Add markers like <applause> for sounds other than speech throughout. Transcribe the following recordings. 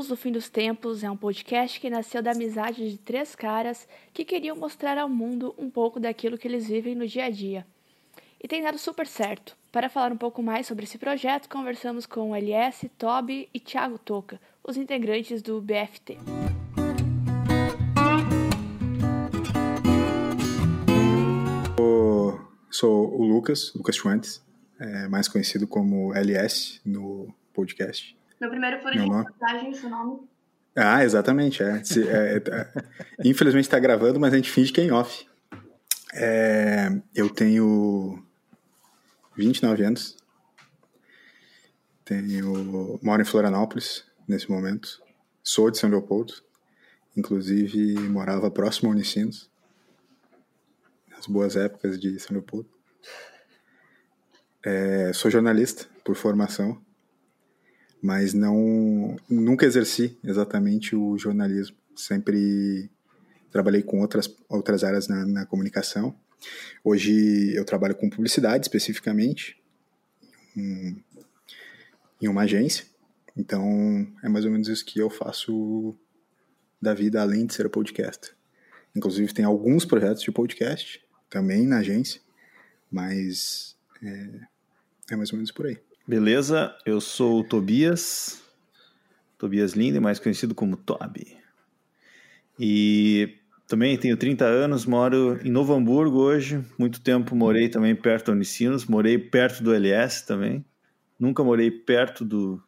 Luz do Fim dos Tempos é um podcast que nasceu da amizade de três caras que queriam mostrar ao mundo um pouco daquilo que eles vivem no dia a dia. E tem dado super certo. Para falar um pouco mais sobre esse projeto, conversamos com o LS, Toby e Thiago Toca, os integrantes do BFT. Eu sou o Lucas, Lucas Schwantes, é, mais conhecido como LS no podcast. Meu primeiro furo de seu nome? Ah, exatamente. É. Se, é, é, infelizmente está gravando, mas a gente finge que é em off. É, eu tenho 29 anos. Tenho, moro em Florianópolis nesse momento. Sou de São Leopoldo. Inclusive morava próximo a Unicinos. Nas boas épocas de São Leopoldo. É, sou jornalista por formação mas não nunca exerci exatamente o jornalismo. Sempre trabalhei com outras outras áreas na, na comunicação. Hoje eu trabalho com publicidade especificamente em, uma agência. Então é mais ou menos isso que eu faço da vida além de ser podcast. Inclusive tem alguns projetos de podcast também na agência, mas é, é mais ou menos por aí. Beleza, eu sou o Tobias, Tobias Linde, mais conhecido como Toby. E também tenho 30 anos, moro em Novo Hamburgo hoje. Muito tempo morei também perto da Unicinos, morei perto do LS também. Nunca morei perto do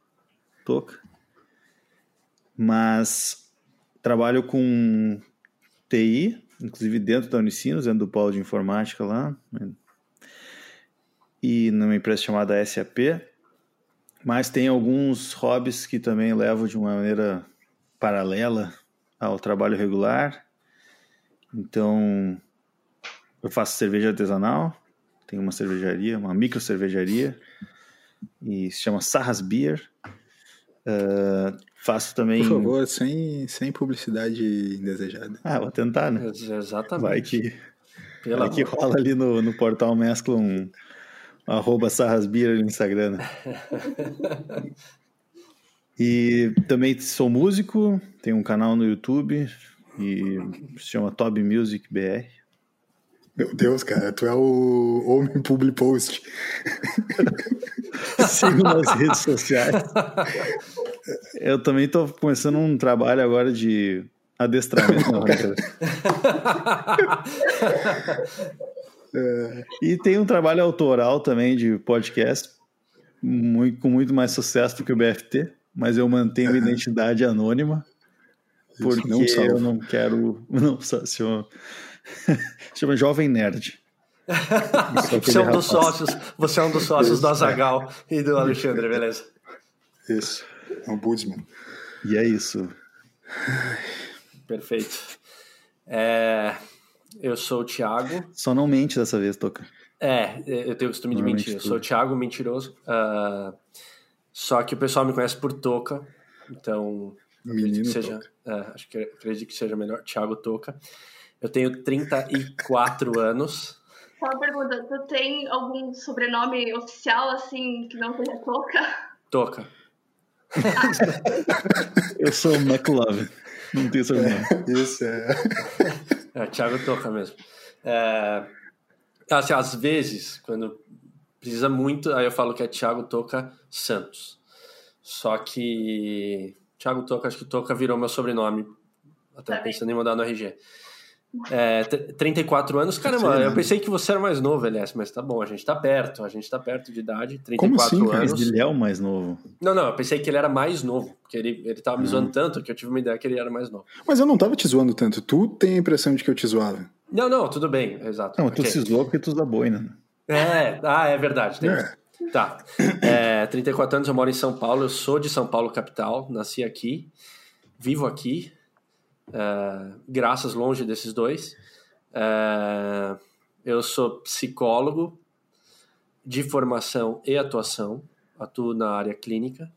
Toca. Mas trabalho com TI, inclusive dentro da Unicinos, dentro do polo de informática lá. E numa empresa chamada SAP. Mas tem alguns hobbies que também levo de uma maneira paralela ao trabalho regular. Então, eu faço cerveja artesanal, tenho uma cervejaria, uma micro cervejaria, e se chama Sarras Beer. Uh, faço também. Por favor, sem, sem publicidade indesejada. Ah, vou tentar, né? Exatamente. Vai que, vai que rola ali no, no portal Mescla um, Arroba Sarrasbira no Instagram. E também sou músico, tenho um canal no YouTube e se chama Toby Music BR. Meu Deus, cara, tu é o homem public post. <laughs> Sigo nas redes sociais. Eu também estou começando um trabalho agora de adestramento. Não, <laughs> é. E tem um trabalho autoral também de podcast, muito, com muito mais sucesso do que o BFT, mas eu mantenho a <laughs> identidade anônima, porque não eu não quero. <laughs> Não, chama, <laughs> chama Jovem Nerd. Você é, um dos sócios, você é um dos sócios do Azagal e do Alexandre, beleza? Isso, é um Budsman. E é isso. Perfeito. É, eu sou o Thiago. Só não mente dessa vez, Toca. É, eu tenho o costume de mentir. Eu sou o Thiago, mentiroso. Uh, só que o pessoal me conhece por Toca, então Menino que seja, uh, acho que acredito que seja melhor Thiago Toca. Eu tenho 34 <laughs> anos. Só uma pergunta, tu tem algum sobrenome oficial assim que não seja Toca? Toca. <laughs> eu sou o McLove. Não tem sobrenome. É, isso é. É, Thiago Toca mesmo. É, assim, às vezes, quando precisa muito, aí eu falo que é Thiago Toca Santos. Só que Thiago Toca, acho que Toca virou meu sobrenome. Até tá pensando em mudar no RG. É, 34 anos, caramba, eu pensei que você era mais novo, LS, mas tá bom, a gente tá perto, a gente tá perto de idade, 34 Como assim, anos. Ele é o mais novo. Não, não, eu pensei que ele era mais novo, porque ele, ele tava me zoando hum. tanto que eu tive uma ideia que ele era mais novo. Mas eu não tava te zoando tanto, tu tem a impressão de que eu te zoava. Não, não, tudo bem, exato. Não, okay. tu se zoou porque tu usa boina. Né? É, ah, é verdade. Tem... É. Tá. É, 34 anos, eu moro em São Paulo, eu sou de São Paulo, capital, nasci aqui, vivo aqui, uh, graças longe desses dois. Uh, eu sou psicólogo de formação e atuação, atuo na área clínica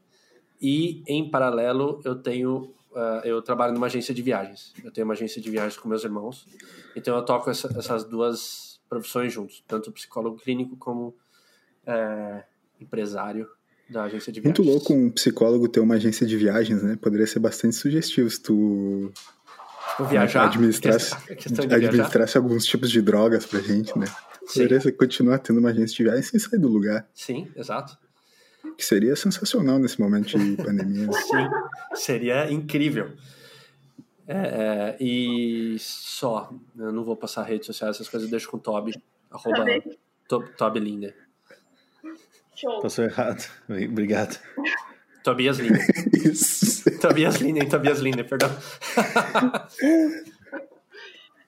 e em paralelo eu tenho uh, eu trabalho numa agência de viagens. Eu tenho uma agência de viagens com meus irmãos, então eu toco essa, essas duas profissões juntos, tanto psicólogo clínico como uh, empresário da agência de viagens. Muito louco um psicólogo ter uma agência de viagens, né? Poderia ser bastante sugestivo se tu tipo, viajar, administrasse, <laughs> administrasse alguns tipos de drogas pra gente, né? Sim. Poderia ser continuar tendo uma agência de viagens sem sair do lugar. Sim, exato. Que seria sensacional nesse momento de <laughs> pandemia. Né? Sim, seria incrível. É, é, e só, eu não vou passar redes sociais, essas coisas eu deixo com o Toby, arroba to, Toby Linder. Show. Passou errado. <laughs> Obrigado. Tobias <laughs> Linder. Isso. Tobias Linder, Tobias Linder, perdão. <laughs>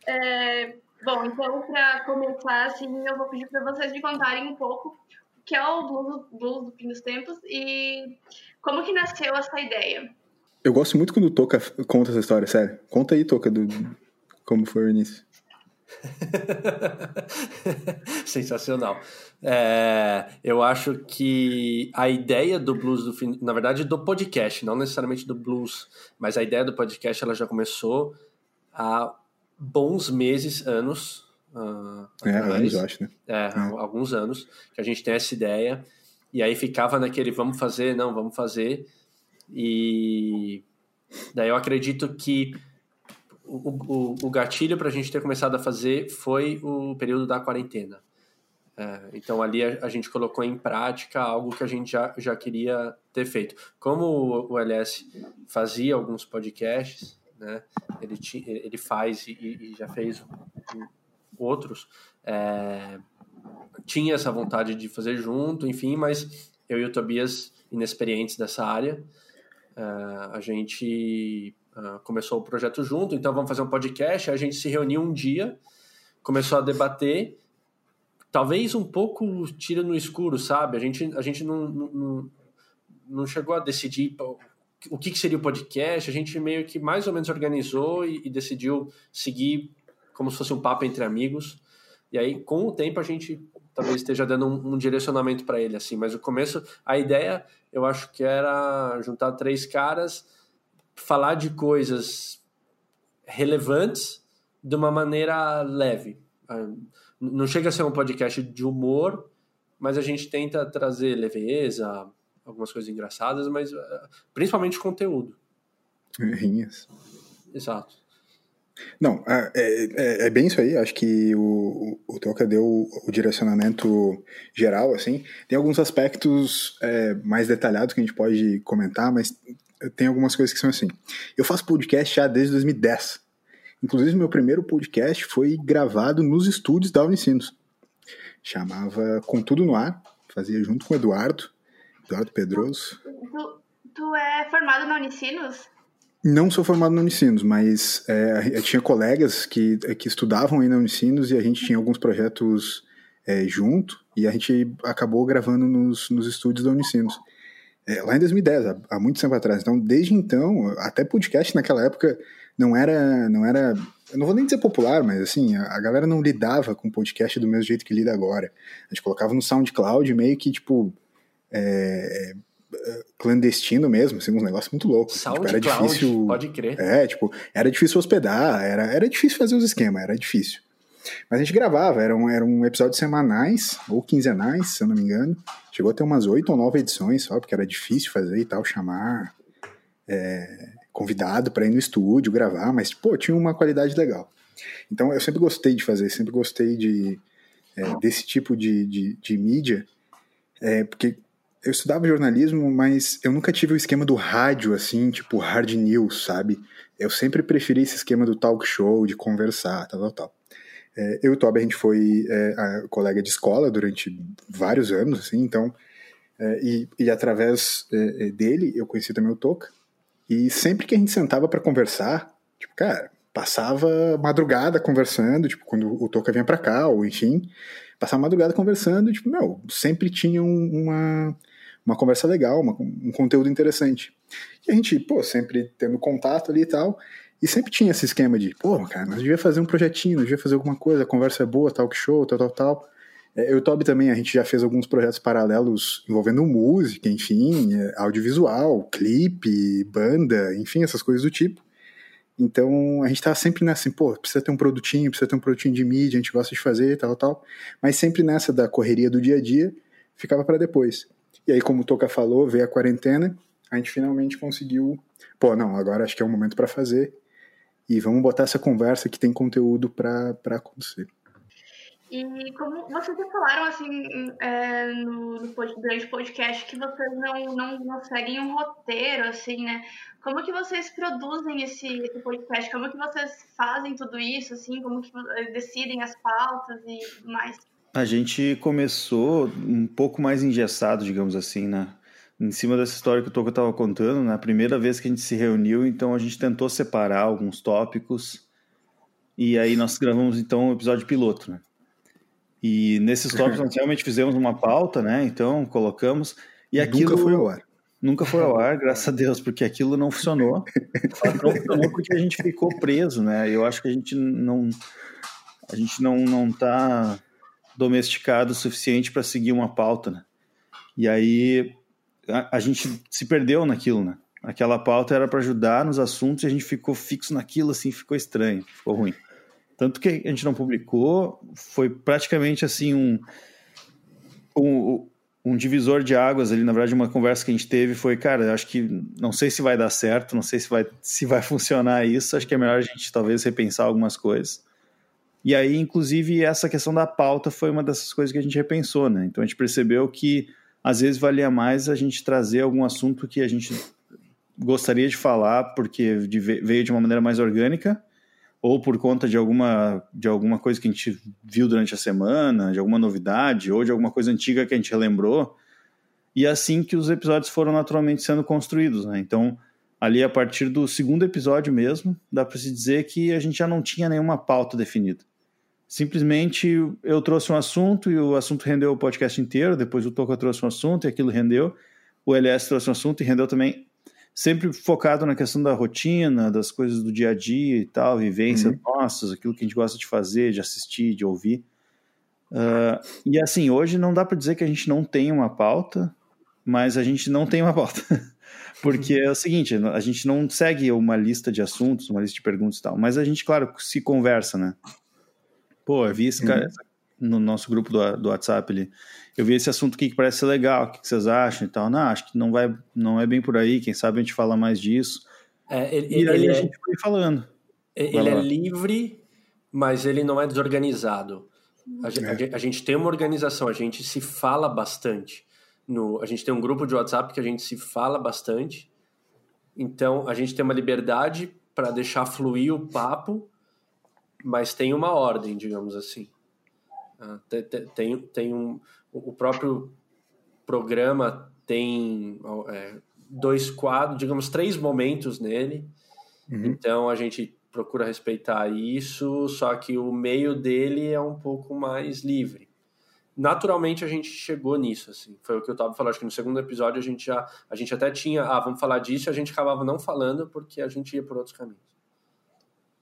é, bom, então para começar, assim, eu vou pedir para vocês me contarem um pouco o que é o blues, blues do fim dos tempos e como que nasceu essa ideia. Eu gosto muito quando o Toca conta essa história, sério. Conta aí, Toca, do, como foi o início. <laughs> Sensacional. É, eu acho que a ideia do blues do fim, na verdade do podcast, não necessariamente do blues, mas a ideia do podcast ela já começou há bons meses, anos. Uh, é, anos, eu acho, né? É, é, alguns anos que a gente tem essa ideia e aí ficava naquele vamos fazer, não, vamos fazer e daí eu acredito que o, o, o gatilho para a gente ter começado a fazer foi o período da quarentena. É, então ali a, a, gente colocou em prática algo que a gente já, já queria ter feito. Como o, o LS fazia alguns podcasts, né, ele, ti, ele faz e, e, já fez outros, é, tinha essa vontade de fazer junto, enfim, mas eu e o Tobias, inexperientes dessa área, Uh, a gente uh, começou o projeto junto, então vamos fazer um podcast. A gente se reuniu um dia, começou a debater, talvez um pouco tira no escuro, sabe? A gente, a gente não, não, não chegou a decidir o que, que, seria o podcast, a gente meio que mais ou menos organizou e, e decidiu seguir como se fosse um papo entre amigos. E aí, com o tempo, a gente talvez esteja dando um, um direcionamento para ele, assim. Mas o começo, a ideia, eu acho que era juntar três caras, falar de coisas relevantes de uma maneira leve. Ah, não chega a ser um podcast de humor, mas a gente tenta trazer leveza, algumas coisas engraçadas, mas ah, principalmente conteúdo. Rinhas. Exato. Não, é, é, é, bem isso aí. Acho que o, o Toca deu o direcionamento geral, assim. Tem alguns aspectos é, mais detalhados que a gente pode comentar, mas tem algumas coisas que são assim. Eu faço podcast já desde 2010. Inclusive, meu primeiro podcast foi gravado nos estúdios da Unicinos. Chamava Com Tudo no Ar, fazia junto com o Eduardo, Eduardo Pedroso. Tu, tu é formado na Unicinos? Não sou formado na Unicinos, mas é, tinha colegas que, que estudavam aí na Unicinos e a gente tinha alguns projetos é, junto e a gente acabou gravando nos, nos estúdios da Unicinos. É, lá em 2010, há, há, muito tempo atrás. Então, desde então, até podcast naquela época não era, não era, eu não vou nem dizer popular, mas assim, a, a galera não lidava com podcast do mesmo jeito que lida agora. A gente colocava no SoundCloud meio que, tipo, é, clandestino mesmo, assim, uns negócios muito loucos. Tipo, era difícil. Pode crer. É, tipo, era difícil hospedar, era, era difícil fazer os esquemas, era difícil. Mas a gente gravava, eram, eram episódios semanais ou quinzenais, se eu não me engano. Chegou a ter umas oito ou nove edições só, porque era difícil fazer e tal, chamar é, convidado para ir no estúdio gravar, mas, pô, tinha uma qualidade legal. Então eu sempre gostei de fazer, sempre gostei de, é, desse tipo de, de, de mídia, é, porque eu estudava jornalismo, mas eu nunca tive o esquema do rádio, assim, tipo hard news, sabe? Eu sempre preferi esse esquema do talk show, de conversar, tal, tal, tal. É, eu e o Toby, a gente foi é, colega de escola durante vários anos, assim, então, é, e, e, através é, é, dele eu conheci também o Toca, e sempre que a gente sentava para conversar, tipo, cara, passava madrugada conversando, tipo, quando o Toca vinha para cá, ou enfim, passava madrugada conversando, tipo, meu, sempre tinha uma uma conversa legal, uma, um conteúdo interessante. E a gente, pô, sempre tendo contato ali e tal, e sempre tinha esse esquema de, pô, cara, nós devia fazer um projetinho, nós devia fazer alguma coisa, a conversa é boa, talk show, tal, tal, tal. É, eu e o Toby também, a gente já fez alguns projetos paralelos envolvendo música, enfim, é, audiovisual, clipe, banda, enfim, essas coisas do tipo. Então a gente tá sempre nessa, assim, pô, precisa ter um produtinho, precisa ter um produtinho de mídia, a gente gosta de fazer, tal, tal. Mas sempre nessa da correria do dia a dia, ficava para depois. E aí, como o Toca falou, veio a quarentena, a gente finalmente conseguiu. Pô, não, agora acho que é o momento para fazer. E vamos botar essa conversa que tem conteúdo para acontecer. E como vocês já falaram assim é, no, no, durante o podcast que vocês não, não, não seguem um roteiro, assim, né? Como que vocês produzem esse, esse podcast? Como que vocês fazem tudo isso, assim? Como que decidem as pautas e tudo mais? A gente começou um pouco mais engessado, digamos assim, né? Em cima dessa história que o Toco estava contando, na primeira vez que a gente se reuniu, então a gente tentou separar alguns tópicos e aí nós gravamos então o um episódio piloto, né? E nesses tópicos nós <laughs> realmente fizemos uma pauta, né? Então colocamos. E aquilo. Nunca foi ao ar. Nunca foi ao ar, graças a Deus, porque aquilo não funcionou. não funcionou porque a gente ficou preso, né? Eu acho que a gente não. A gente não, não tá domesticado o suficiente para seguir uma pauta, né? E aí a, gente se perdeu naquilo, né? Aquela pauta era para ajudar nos assuntos e a gente ficou fixo naquilo, assim, ficou estranho, ficou ruim. Tanto que a gente não publicou, foi praticamente assim um, um, um divisor de águas ali. Na verdade, uma conversa que a gente teve foi, cara, acho que não sei se vai dar certo, não sei se vai, se vai funcionar isso. Acho que é melhor a gente talvez repensar algumas coisas. E aí, inclusive, essa questão da pauta foi uma dessas coisas que a gente repensou, né? Então a gente percebeu que às vezes valia mais a gente trazer algum assunto que a gente gostaria de falar, porque veio de uma maneira mais orgânica, ou por conta de alguma, de alguma coisa que a gente viu durante a semana, de alguma novidade, ou de alguma coisa antiga que a gente relembrou. E é assim que os episódios foram naturalmente sendo construídos. Né? Então, ali a partir do segundo episódio mesmo, dá para se dizer que a gente já não tinha nenhuma pauta definida. Simplesmente eu trouxe um assunto e o assunto rendeu o podcast inteiro, depois o Toca trouxe um assunto e aquilo rendeu, o LS trouxe um assunto e rendeu também sempre focado na questão da rotina, das coisas do dia a dia e tal, vivências uhum. nossas, aquilo que a gente gosta de fazer, de assistir, de ouvir. Uh, e assim, hoje não dá para dizer que a gente não tem uma pauta, mas a gente não tem uma pauta. <laughs> Porque é o seguinte, a gente não segue uma lista de assuntos, uma lista de perguntas e tal, mas a gente, claro, se conversa, né? Pô, eu vi esse cara, uhum no nosso grupo do, do WhatsApp ali. Eu vi esse assunto aqui que parece ser legal, o que, que vocês acham e tal. Não, acho que não vai, não é bem por aí, quem sabe a gente fala mais disso. É, ele, e aí ele a é, gente foi falando. Ele é livre, mas ele não é desorganizado. A, é. a, a, gente tem uma organização, a gente se fala bastante. No, a gente tem um grupo de WhatsApp que a gente se fala bastante. Então, a gente tem uma liberdade para deixar fluir o papo, mas tem uma ordem, digamos assim. Ah, tem, tem um, o próprio programa tem é, dois quadros, digamos, três momentos nele. Uhum. Então a gente procura respeitar isso, só que o meio dele é um pouco mais livre. Naturalmente a gente chegou nisso, assim. Foi o que o Tobo falou, acho que no segundo episódio a gente já a gente até tinha, ah, vamos falar disso, e a gente acabava não falando porque a gente ia por outros caminhos.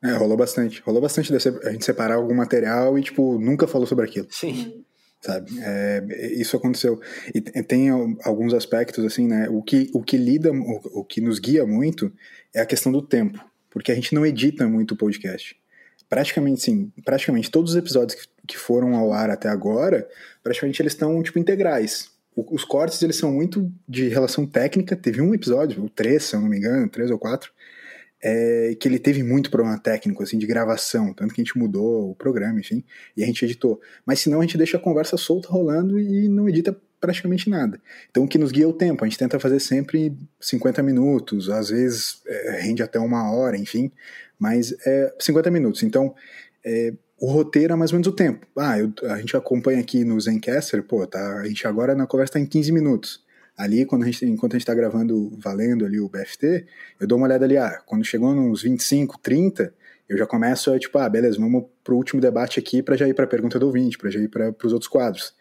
É, rolou bastante. Rolou bastante a gente separar algum material e, tipo, nunca falou sobre aquilo. Sim. Sabe? É, isso aconteceu. E tem alguns aspectos, assim, né? O que, o que lida, o, o que nos guia muito é a questão do tempo. Porque a gente não edita muito o podcast. Praticamente, sim. Praticamente todos os episódios que, que foram ao ar até agora, praticamente eles estão, tipo, integrais. os cortes, eles são muito de relação técnica. Teve um episódio, o três, se eu não me engano, três ou quatro, é, que ele teve muito problema técnico, assim, de gravação, tanto que a gente mudou o programa, enfim, e a gente editou. Mas senão a gente deixa a conversa solta rolando e não edita praticamente nada. Então o que nos guia é o tempo, a gente tenta fazer sempre 50 minutos, às vezes é, rende até uma hora, enfim, mas é 50 minutos. Então é, o roteiro é mais ou menos o tempo. Ah, eu, a gente acompanha aqui no Zencaster, pô, tá, a gente agora na conversa está em 15 minutos ali, quando a gente, enquanto a gente está gravando, valendo ali o BFT, eu dou uma olhada ali, ah, quando chegou nos 25, 30, eu já começo a, tipo, ah, beleza, vamos pro último debate aqui para já ir para a pergunta do ouvinte, para já ir para os outros quadros.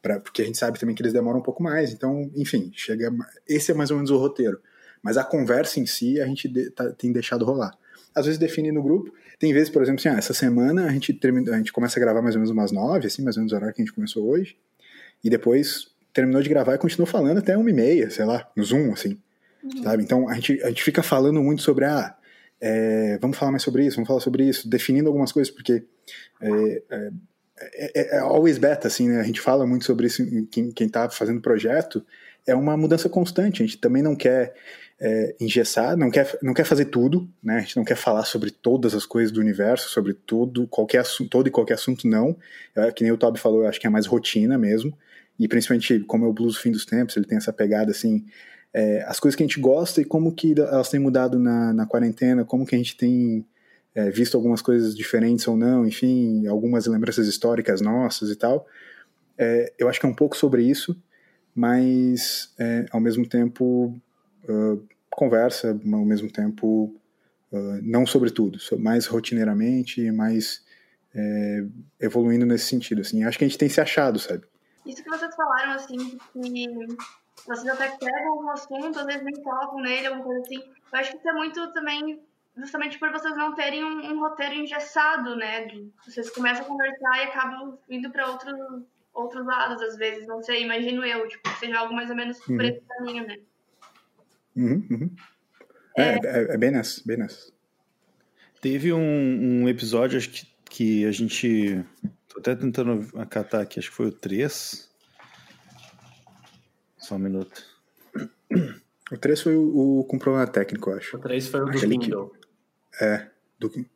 Pra, porque a gente sabe também que eles demoram um pouco mais, então, enfim, chega. Esse é mais ou menos o roteiro. Mas a conversa em si a gente de, tá, tem deixado rolar. Às vezes define no grupo, tem vezes, por exemplo, assim, ah, essa semana a gente, termina, a gente começa a gravar mais ou menos umas nove, assim, mais ou menos o horário que a gente começou hoje, e depois terminou de gravar e continuou falando até uma e meia, sei lá, no Zoom, assim. Uhum. Sabe? Então a gente, a gente fica falando muito sobre, ah, é, vamos falar mais sobre isso, vamos falar sobre isso, definindo algumas coisas, porque é, é, é, é always beta, assim, né? A gente fala muito sobre isso, quem, quem tá fazendo projeto, é uma mudança constante. A gente também não quer é, engessar, não quer, não quer fazer tudo, né? A gente não quer falar sobre todas as coisas do universo, sobre todo, qualquer assunto, todo e qualquer assunto, não. É, que nem o Toby falou, eu acho que é mais rotina mesmo. E principalmente, como é o blues fim dos tempos, ele tem essa pegada assim, é, as coisas que a gente gosta e como que elas têm mudado na, na quarentena, como que a gente tem é, visto algumas coisas diferentes ou não, enfim, algumas lembranças históricas nossas e tal. É, eu acho que é um pouco sobre isso, mas é, ao mesmo tempo uh, conversa, ao mesmo tempo uh, não sobre tudo, mais rotineiramente, mais é, evoluindo nesse sentido. Assim, acho que a gente tem se achado, sabe? Isso que vocês falaram, assim, que vocês até pegam um assunto, às vezes nem tocam nele, alguma coisa assim. Eu acho que isso é muito também justamente por vocês não terem um, um roteiro engessado, né? De, vocês começam a conversar e acabam indo para outros outros lados, às vezes, não sei, imagino eu, tipo, seja algo mais ou menos por uhum. esse caminho, né? Uhum, uhum. É, é, é, é, bem nessa, bem nessa. Teve um, um episódio, acho que, que a gente. Tô até tentando acatar aqui, acho que foi o 3. Só um minuto. O 3 foi o, o com problema técnico, acho. O 3 foi o do Kindle. Que, é, do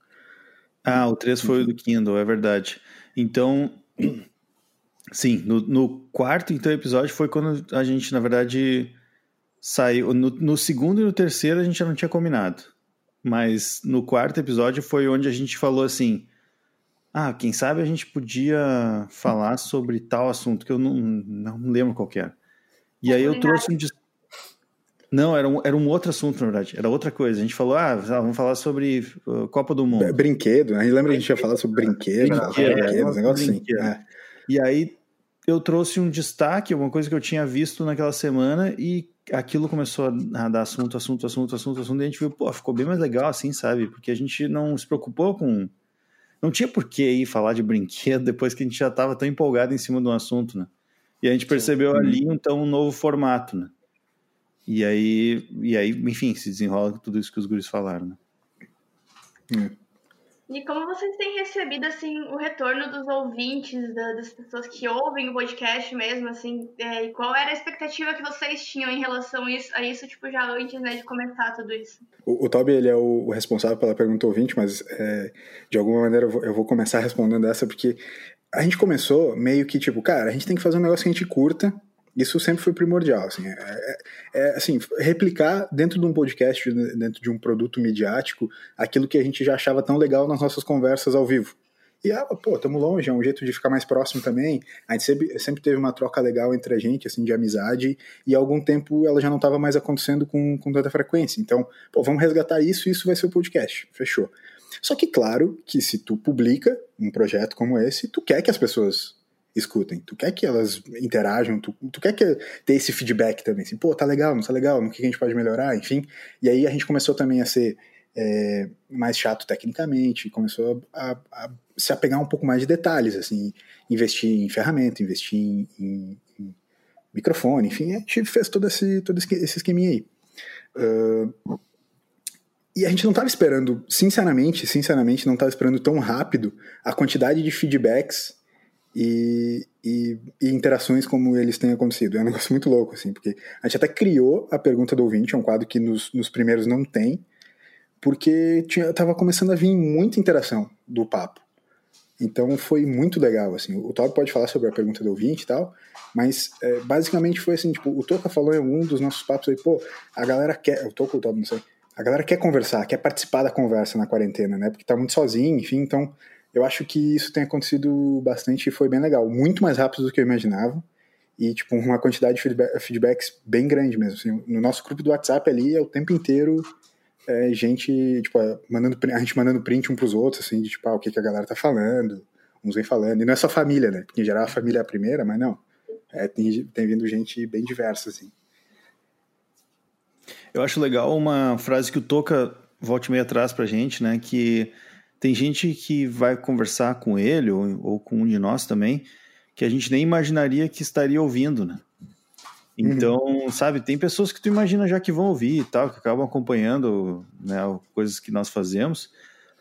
Ah, o 3 foi o do Kindle, é verdade. Então, <clears throat> Sim, no, no, quarto então episódio foi quando a gente, na verdade, saiu. No, no, segundo e no terceiro a gente já não tinha combinado. Mas no quarto episódio foi onde a gente falou assim: ah, quem sabe a gente podia falar sobre tal assunto que eu não, não lembro qual era. E aí eu trouxe um. Não, era um, era um outro assunto, na verdade. Era outra coisa. A gente falou, ah, vamos falar sobre uh, Copa do Mundo. Brinquedo, né? Lembra que a gente ia falar sobre brinquedo? Brinquedo, brinquedo, um negócio assim. É. E aí eu trouxe um destaque, alguma coisa que eu tinha visto naquela semana e aquilo começou a dar assunto, assunto, assunto, assunto, assunto, e a gente viu, pô, ficou bem mais legal assim, sabe? Porque a gente não se preocupou com. Não tinha por que ir falar de brinquedo <laughs> depois que a gente já estava tão empolgado em cima de um assunto, né? E a gente percebeu ali, então, um novo formato, né? E aí, e aí, enfim, se desenrola tudo isso que os guris falaram, né? Hum. E como vocês têm recebido, assim, o retorno dos ouvintes, da, das pessoas que ouvem o podcast mesmo, assim, é, e qual era a expectativa que vocês tinham em relação a isso, a isso tipo, já antes, né, de começar tudo isso? O, o Toby, ele é o, responsável pela pergunta ouvinte, mas é, de alguma maneira eu vou, eu vou começar respondendo essa, porque a gente começou meio que, tipo, cara, a gente tem que fazer um negócio que a gente curta, isso sempre foi primordial, assim, é, é, é, assim, replicar dentro de um podcast, dentro de um produto midiático, aquilo que a gente já achava tão legal nas nossas conversas ao vivo. E, ah, pô, estamos longe, é um jeito de ficar mais próximo também. A gente sempre, sempre teve uma troca legal entre a gente, assim, de amizade, e há algum tempo ela já não estava mais acontecendo com, com tanta frequência. Então, pô, vamos resgatar isso e isso vai ser o podcast. Fechou. Só que, claro, que se tu publica um projeto como esse, tu quer que as pessoas escutem. Tu quer que elas interajam, tu, tu quer que ter esse feedback também, assim, pô, tá legal, não tá legal, no que a gente pode melhorar, enfim. E aí a gente começou também a ser é, mais chato tecnicamente, começou a, a, a, se apegar um pouco mais de detalhes, assim, investir em ferramenta, investir em, em, em microfone, enfim, a gente fez todo esse, todo esse esqueminha aí. Uh, e a gente não estava esperando, sinceramente, sinceramente, não estava esperando tão rápido a quantidade de feedbacks e, e, e, interações como eles têm acontecido. É um negócio muito louco, assim, porque a gente até criou a pergunta do ouvinte, é um quadro que nos, nos primeiros não tem, porque tinha, tava começando a vir muita interação do papo. Então foi muito legal, assim. O Toby pode falar sobre a pergunta do ouvinte e tal, mas é, basicamente foi assim, tipo, o Toca falou em algum dos nossos papos aí, pô, a galera quer, o Toca ou o Toby, não sei, a galera quer conversar, quer participar da conversa na quarentena, né, porque tá muito sozinho, enfim, então eu acho que isso tem acontecido bastante e foi bem legal. Muito mais rápido do que eu imaginava. E, tipo, uma quantidade de feedback, feedbacks bem grande mesmo. Assim, no nosso grupo do WhatsApp ali, é o tempo inteiro é, gente, tipo, mandando, a gente mandando print um pros outros, assim, de, tipo, ah, o que, que a galera tá falando. Uns vem falando. E não é só família, né? Porque em geral a família é a primeira, mas não. É, tem, tem vindo gente bem diversa, assim. Eu acho legal uma frase que o Toca volte meio atrás pra gente, né? Que tem gente que vai conversar com ele, ou, ou, com um de nós também, que a gente nem imaginaria que estaria ouvindo, né? Então, uhum. sabe, tem pessoas que tu imagina já que vão ouvir e tal, que acabam acompanhando né, coisas que nós fazemos,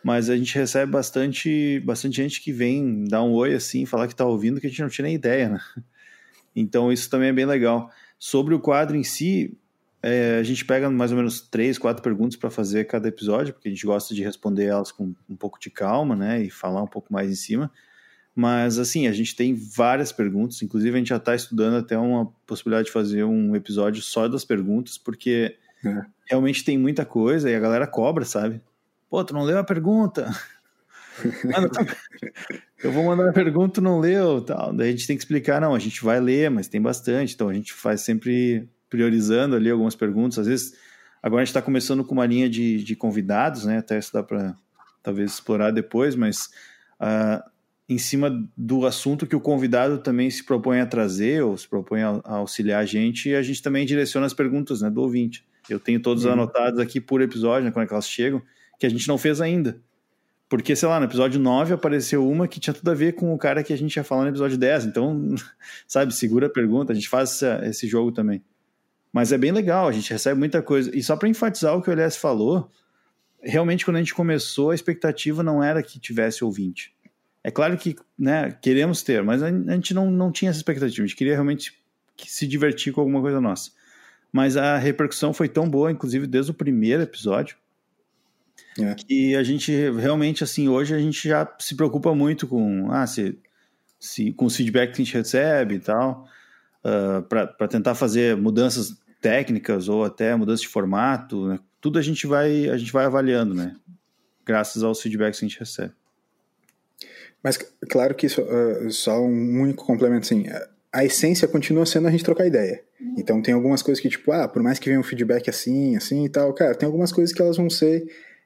mas a gente recebe bastante, bastante gente que vem dar um oi assim, falar que tá ouvindo, que a gente não tinha nem ideia, né? Então, isso também é bem legal. Sobre o quadro em si, é, a gente pega mais ou menos três, quatro perguntas para fazer cada episódio, porque a gente gosta de responder elas com um pouco de calma, né, e falar um pouco mais em cima. Mas, assim, a gente tem várias perguntas, inclusive a gente já está estudando até uma possibilidade de fazer um episódio só das perguntas, porque é. realmente tem muita coisa e a galera cobra, sabe? Pô, tu não leu a pergunta? Mano, <laughs> eu vou mandar a pergunta, tu não leu, tal. Daí a gente tem que explicar, não, a gente vai ler, mas tem bastante, então a gente faz sempre priorizando ali algumas perguntas. Às vezes, agora a gente está começando com uma linha de, de convidados, né? Até isso dá para talvez explorar depois, mas uh, em cima do assunto que o convidado também se propõe a trazer ou se propõe a, a auxiliar a gente, a gente também direciona as perguntas né, do ouvinte. Eu tenho todos uhum. anotados aqui por episódio, né, quando é elas chegam, que a gente não fez ainda. Porque, sei lá, no episódio 9 apareceu uma que tinha tudo a ver com o cara que a gente ia falar no episódio 10. Então, <laughs> sabe, segura a pergunta, a gente faz essa, esse jogo também. Mas é bem legal, a gente recebe muita coisa. E só para enfatizar o que o Elias falou, realmente quando a gente começou, a expectativa não era que tivesse ouvinte. É claro que né, queremos ter, mas a gente não, não tinha essa expectativa. A gente queria realmente se divertir com alguma coisa nossa. Mas a repercussão foi tão boa, inclusive desde o primeiro episódio, é. Que a gente realmente, assim, hoje a gente já se preocupa muito com, ah, se, se, com os feedback que a gente recebe e tal, uh, ah, para tentar fazer mudanças técnicas ou até mudanças de formato, né? tudo a gente vai a gente vai avaliando, né? Graças aos feedbacks que a gente recebe. Mas claro que isso, uh, só um único complemento assim, a essência continua sendo a gente trocar ideia. Então tem algumas coisas que tipo, ah, por mais que venha um feedback assim, assim e tal, cara, tem algumas coisas que elas vão ser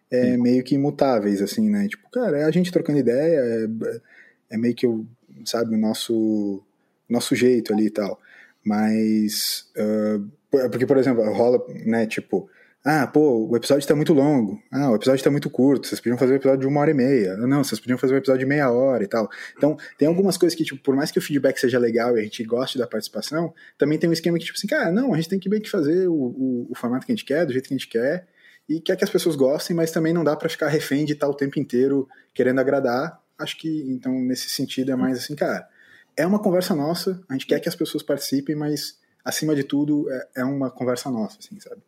é, meio que imutáveis, assim, né? Tipo, cara, é a gente trocando ideia, é, é meio que, o, sabe, o nosso, nosso jeito ali e tal. Mas, uh, porque, por exemplo, rola, né, tipo, ah, pô, o episódio está muito longo. Ah, o episódio está muito curto. Vocês podiam fazer um episódio de uma hora e meia. Não, vocês podiam fazer um episódio de meia hora e tal. Então, tem algumas coisas que, tipo, por mais que o feedback seja legal e a gente goste da participação, também tem um esquema que, tipo assim, cara, não, a gente tem que meio que fazer o, o, o formato que a gente quer, do jeito que a gente quer e quer que as pessoas gostem, mas também não dá para ficar refém de estar o tempo inteiro querendo agradar. Acho que, então, nesse sentido, é mais assim, cara, é uma conversa nossa, a gente quer que as pessoas participem, mas, acima de tudo, é, é uma conversa nossa, assim, sabe?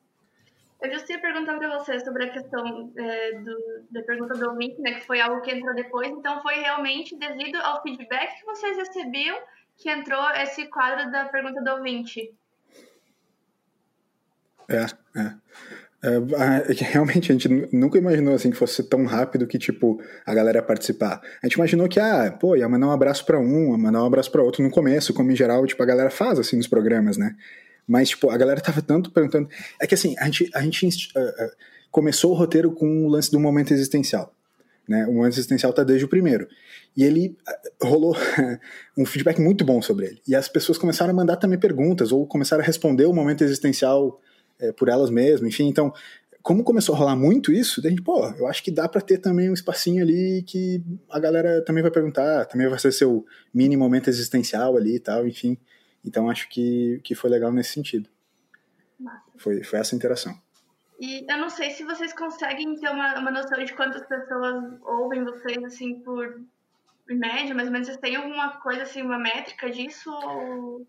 Eu já ia perguntar para você sobre a questão é, do, da pergunta do ouvinte, né, que foi algo que entrou depois, então foi realmente devido ao feedback que vocês recebiam que entrou esse quadro da pergunta do ouvinte. É, é. É, <laughs> realmente a gente nunca imaginou assim que fosse tão rápido que tipo a galera participar. A gente imaginou que ah, pô, ia mandar um abraço para um, ia mandar um abraço para outro no começo, como em geral, tipo a galera faz assim nos programas, né? Mas tipo, a galera tava tanto perguntando, é que assim, a gente a gente uh, começou o roteiro com o lance do momento existencial. Né? O momento existencial tá desde o primeiro. E ele rolou <laughs> um feedback muito bom sobre ele. E as pessoas começaram a mandar também perguntas ou começaram a responder o momento existencial é, por elas mesmas, enfim. Então, como começou a rolar muito isso, a gente, pô, eu acho que dá para ter também um espacinho ali que a galera também vai perguntar, também vai ser seu mini momento existencial ali e tal, enfim. Então, acho que, que foi legal nesse sentido. Foi, foi essa interação. E eu não sei se vocês conseguem ter uma, uma noção de quantas pessoas ouvem vocês, assim, por média, mais ou menos. Vocês têm alguma coisa, assim, uma métrica disso? Ou...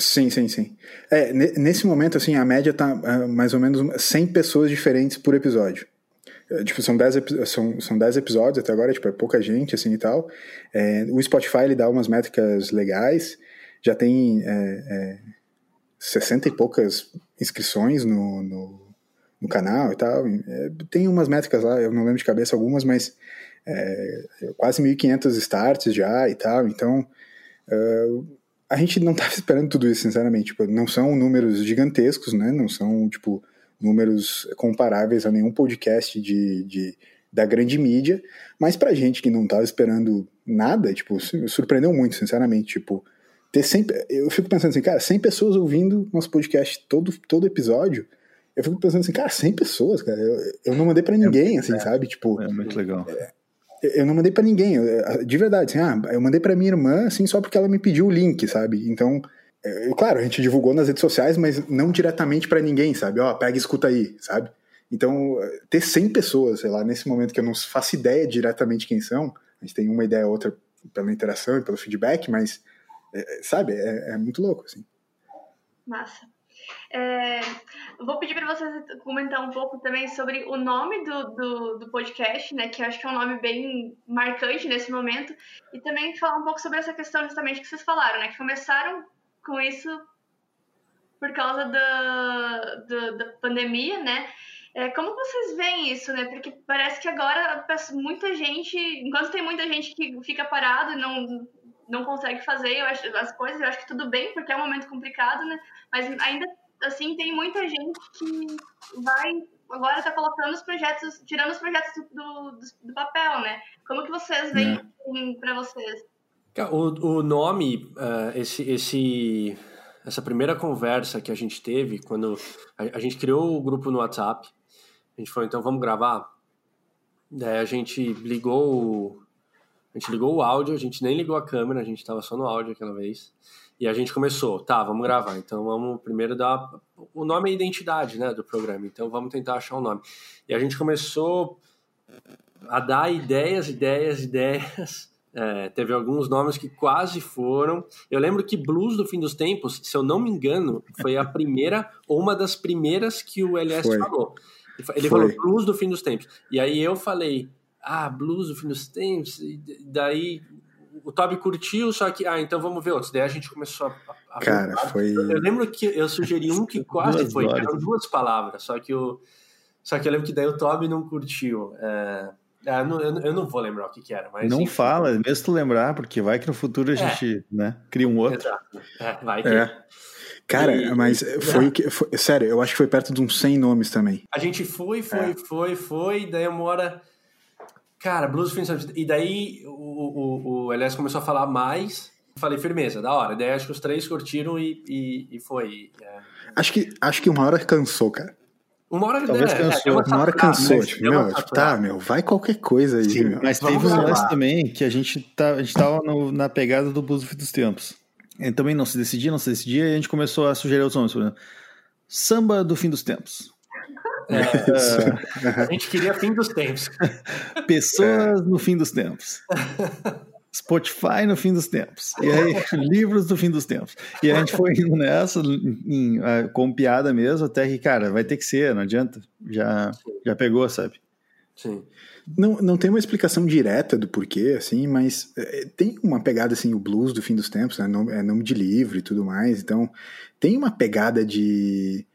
Sim, sim, sim. É, nesse momento, assim, a média tá uh, mais ou menos 100 pessoas diferentes por episódio. É, tipo, são 10, são, são 10 episódios até agora, tipo, é pouca gente, assim, e tal. É, o Spotify, ele dá umas métricas legais, já tem é, é, 60 e poucas inscrições no, no, no canal e tal. É, tem umas métricas lá, eu não lembro de cabeça algumas, mas é, quase 1.500 starts já e tal, então... a gente não estava <laughs> esperando tudo isso, sinceramente. Tipo, não são números gigantescos, né? Não são, tipo, números comparáveis a nenhum podcast de, de da grande mídia, mas pra gente que não estava esperando nada, tipo, surpreendeu muito, sinceramente, tipo, ter sempre, eu fico pensando assim, cara, 100 pessoas ouvindo nosso podcast todo, todo episódio, eu fico pensando assim, cara, 100 pessoas, cara, eu, eu não mandei para ninguém, é, assim, é, sabe, tipo... É muito legal. É, eu não mandei para ninguém, de verdade, assim, ah, eu mandei para minha irmã, assim, só porque ela me pediu o link, sabe? Então, eu, claro, a gente divulgou nas redes sociais, mas não diretamente para ninguém, sabe? Ó, pega e escuta aí, sabe? Então, ter 100 pessoas, sei lá, nesse momento que eu não faço ideia diretamente quem são, a gente tem uma ideia ou outra pela interação e pelo feedback, mas, é, sabe, é, é muito louco, assim. Massa. É, vou pedir para vocês comentar um pouco também sobre o nome do, do, do, podcast, né? Que eu acho que é um nome bem marcante nesse momento. E também falar um pouco sobre essa questão justamente que vocês falaram, né? Que começaram com isso por causa da, da, da pandemia, né? É, como vocês veem isso, né? Porque parece que agora muita gente, enquanto tem muita gente que fica parado e não, não consegue fazer eu acho, as coisas, eu acho que tudo bem, porque é um momento complicado, né? Mas ainda assim tem muita gente que vai agora está colocando os projetos, tirando os projetos do, do, do papel, né? Como que vocês veem é. Para vocês? O, o nome, uh, esse, esse, essa primeira conversa que a gente teve, quando a, a, gente criou o grupo no WhatsApp, a gente falou, então vamos gravar? Daí a gente ligou a gente ligou o áudio, a gente nem ligou a câmera, a gente estava só no áudio aquela vez. E a gente começou, tá, vamos gravar. Então vamos primeiro dar. O nome é identidade, né, do programa. Então vamos tentar achar um nome. E a gente começou a dar ideias, ideias, ideias. <laughs> É, teve alguns nomes que quase foram. Eu lembro que Blues do Fim dos Tempos, se eu não me engano, foi a primeira ou <laughs> uma das primeiras que o LS foi. falou. Ele foi. falou Blues do Fim dos Tempos. E aí eu falei, ah, blues do fim dos tempos, e daí o Toby curtiu, só que, ah, então vamos ver outros. Daí a gente começou a. a Cara, foi. Eu, lembro que eu sugeri um que <laughs> quase duas foi, eram duas palavras, só que o. Só que eu lembro que daí o Toby não curtiu. É... Ah, não, eu, eu, não vou lembrar o que, que era, mas. Não enfim. fala, mesmo tu lembrar, porque vai que no futuro a é. gente né, cria um outro. Exato. É, vai que. É. Cara, e, mas foi o que. Foi, sério, eu acho que foi perto de uns 100 nomes também. A gente foi, foi, é. foi, foi, daí uma hora Cara, blues fim E daí o, o, o Elias começou a falar mais. Falei, firmeza, da hora. Daí acho que os três curtiram e, e, e foi. É. Acho, que, acho que uma hora cansou, cara. Uma hora Talvez é, cansou. É, uma hora cansou. Tipo, meu, tipo, tá, meu, vai qualquer coisa aí, Sim, meu. Mas teve um lance também que a gente, tá, a gente tava no, na pegada do blues dos tempos. E também não se decidia, não se decidia, e a gente começou a sugerir os nomes, por exemplo. Samba do fim dos tempos. É, a gente queria fim dos tempos. <laughs> Pessoas no fim dos tempos. Spotify no fim dos tempos. E aí, <laughs> livros do fim dos tempos. E a gente foi indo nessa, em, em, com piada mesmo, até que, cara, vai ter que ser, não adianta. Já, já pegou, sabe? Sim. Não, não tem uma explicação direta do porquê, assim, mas é, tem uma pegada, assim, o blues do fim dos tempos, né, nome, é nome de livro e tudo mais, então tem uma pegada de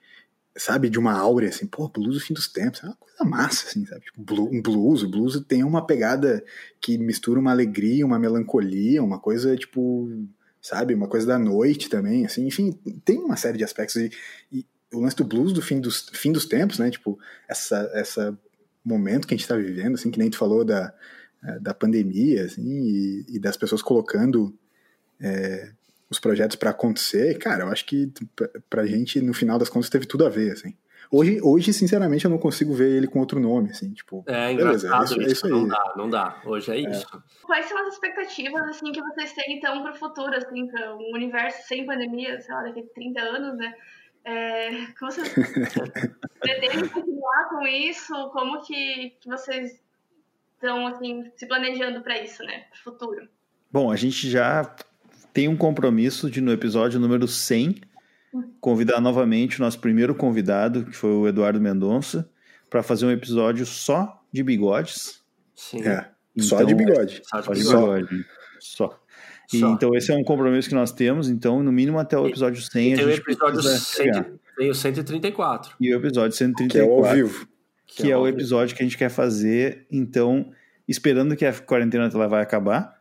sabe, de uma áurea, assim, pô, blues do fim dos tempos, é uma coisa massa, assim, sabe, tipo, um blues, o blues tem uma pegada que mistura uma alegria, uma melancolia, uma coisa, tipo, sabe, uma coisa da noite também, assim, enfim, tem uma série de aspectos, e, e o lance do blues do fim dos, fim dos tempos, né, tipo, essa, essa momento que a gente tá vivendo, assim, que nem tu falou da, eh, da pandemia, assim, e, e das pessoas colocando é, os projetos para acontecer, cara, eu acho que pra gente, no final das contas, teve tudo a ver, assim. Hoje, hoje, sinceramente, eu não consigo ver ele com outro nome, assim, tipo... É, beleza, é isso, é isso, aí. Não dá, não dá. Hoje é, é, isso. Quais são as expectativas, assim, que vocês têm, então, pro futuro, assim, para um universo sem pandemia, sei lá, daqui a 30 anos, né? É, como vocês <laughs> pretendem continuar com isso? Como que, que vocês estão, assim, se planejando para isso, né, pro futuro? Bom, a gente já tem um compromisso de no episódio número 100 convidar novamente o nosso primeiro convidado, que foi o Eduardo Mendonça, para fazer um episódio só de bigodes. Sim. É, então, só de bigode. Só de bigode. Só. E, só. Então esse é um compromisso que nós temos, então no mínimo até o episódio 100 e, a gente tem o episódio 100, tem o 134. E o episódio 134. Que é ao vivo. Que, que é, é o episódio que a gente quer fazer, então, esperando que a quarentena ela vai acabar,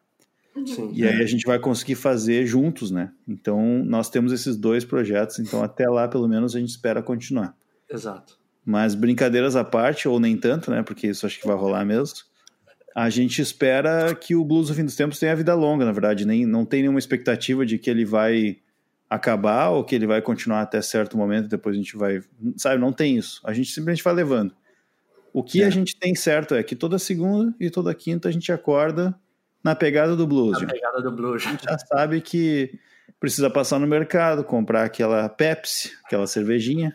Sim. E aí a gente vai conseguir fazer juntos, né? Então nós temos esses dois projetos, então até lá pelo menos a gente espera continuar. Exato. Mas brincadeiras à parte, ou nem tanto, né? Porque isso acho que vai rolar mesmo. A gente espera que o Blues do Fim dos Tempos tenha vida longa, na verdade. Nem, não tem nenhuma expectativa de que ele vai acabar ou que ele vai continuar até certo momento, depois a gente vai. Sabe, não tem isso. A gente simplesmente vai levando. O que é. a gente tem certo é que toda segunda e toda quinta a gente acorda na pegada do blues. Na pegada do blues. A gente já sabe que precisa passar no mercado, comprar aquela Pepsi, aquela cervejinha.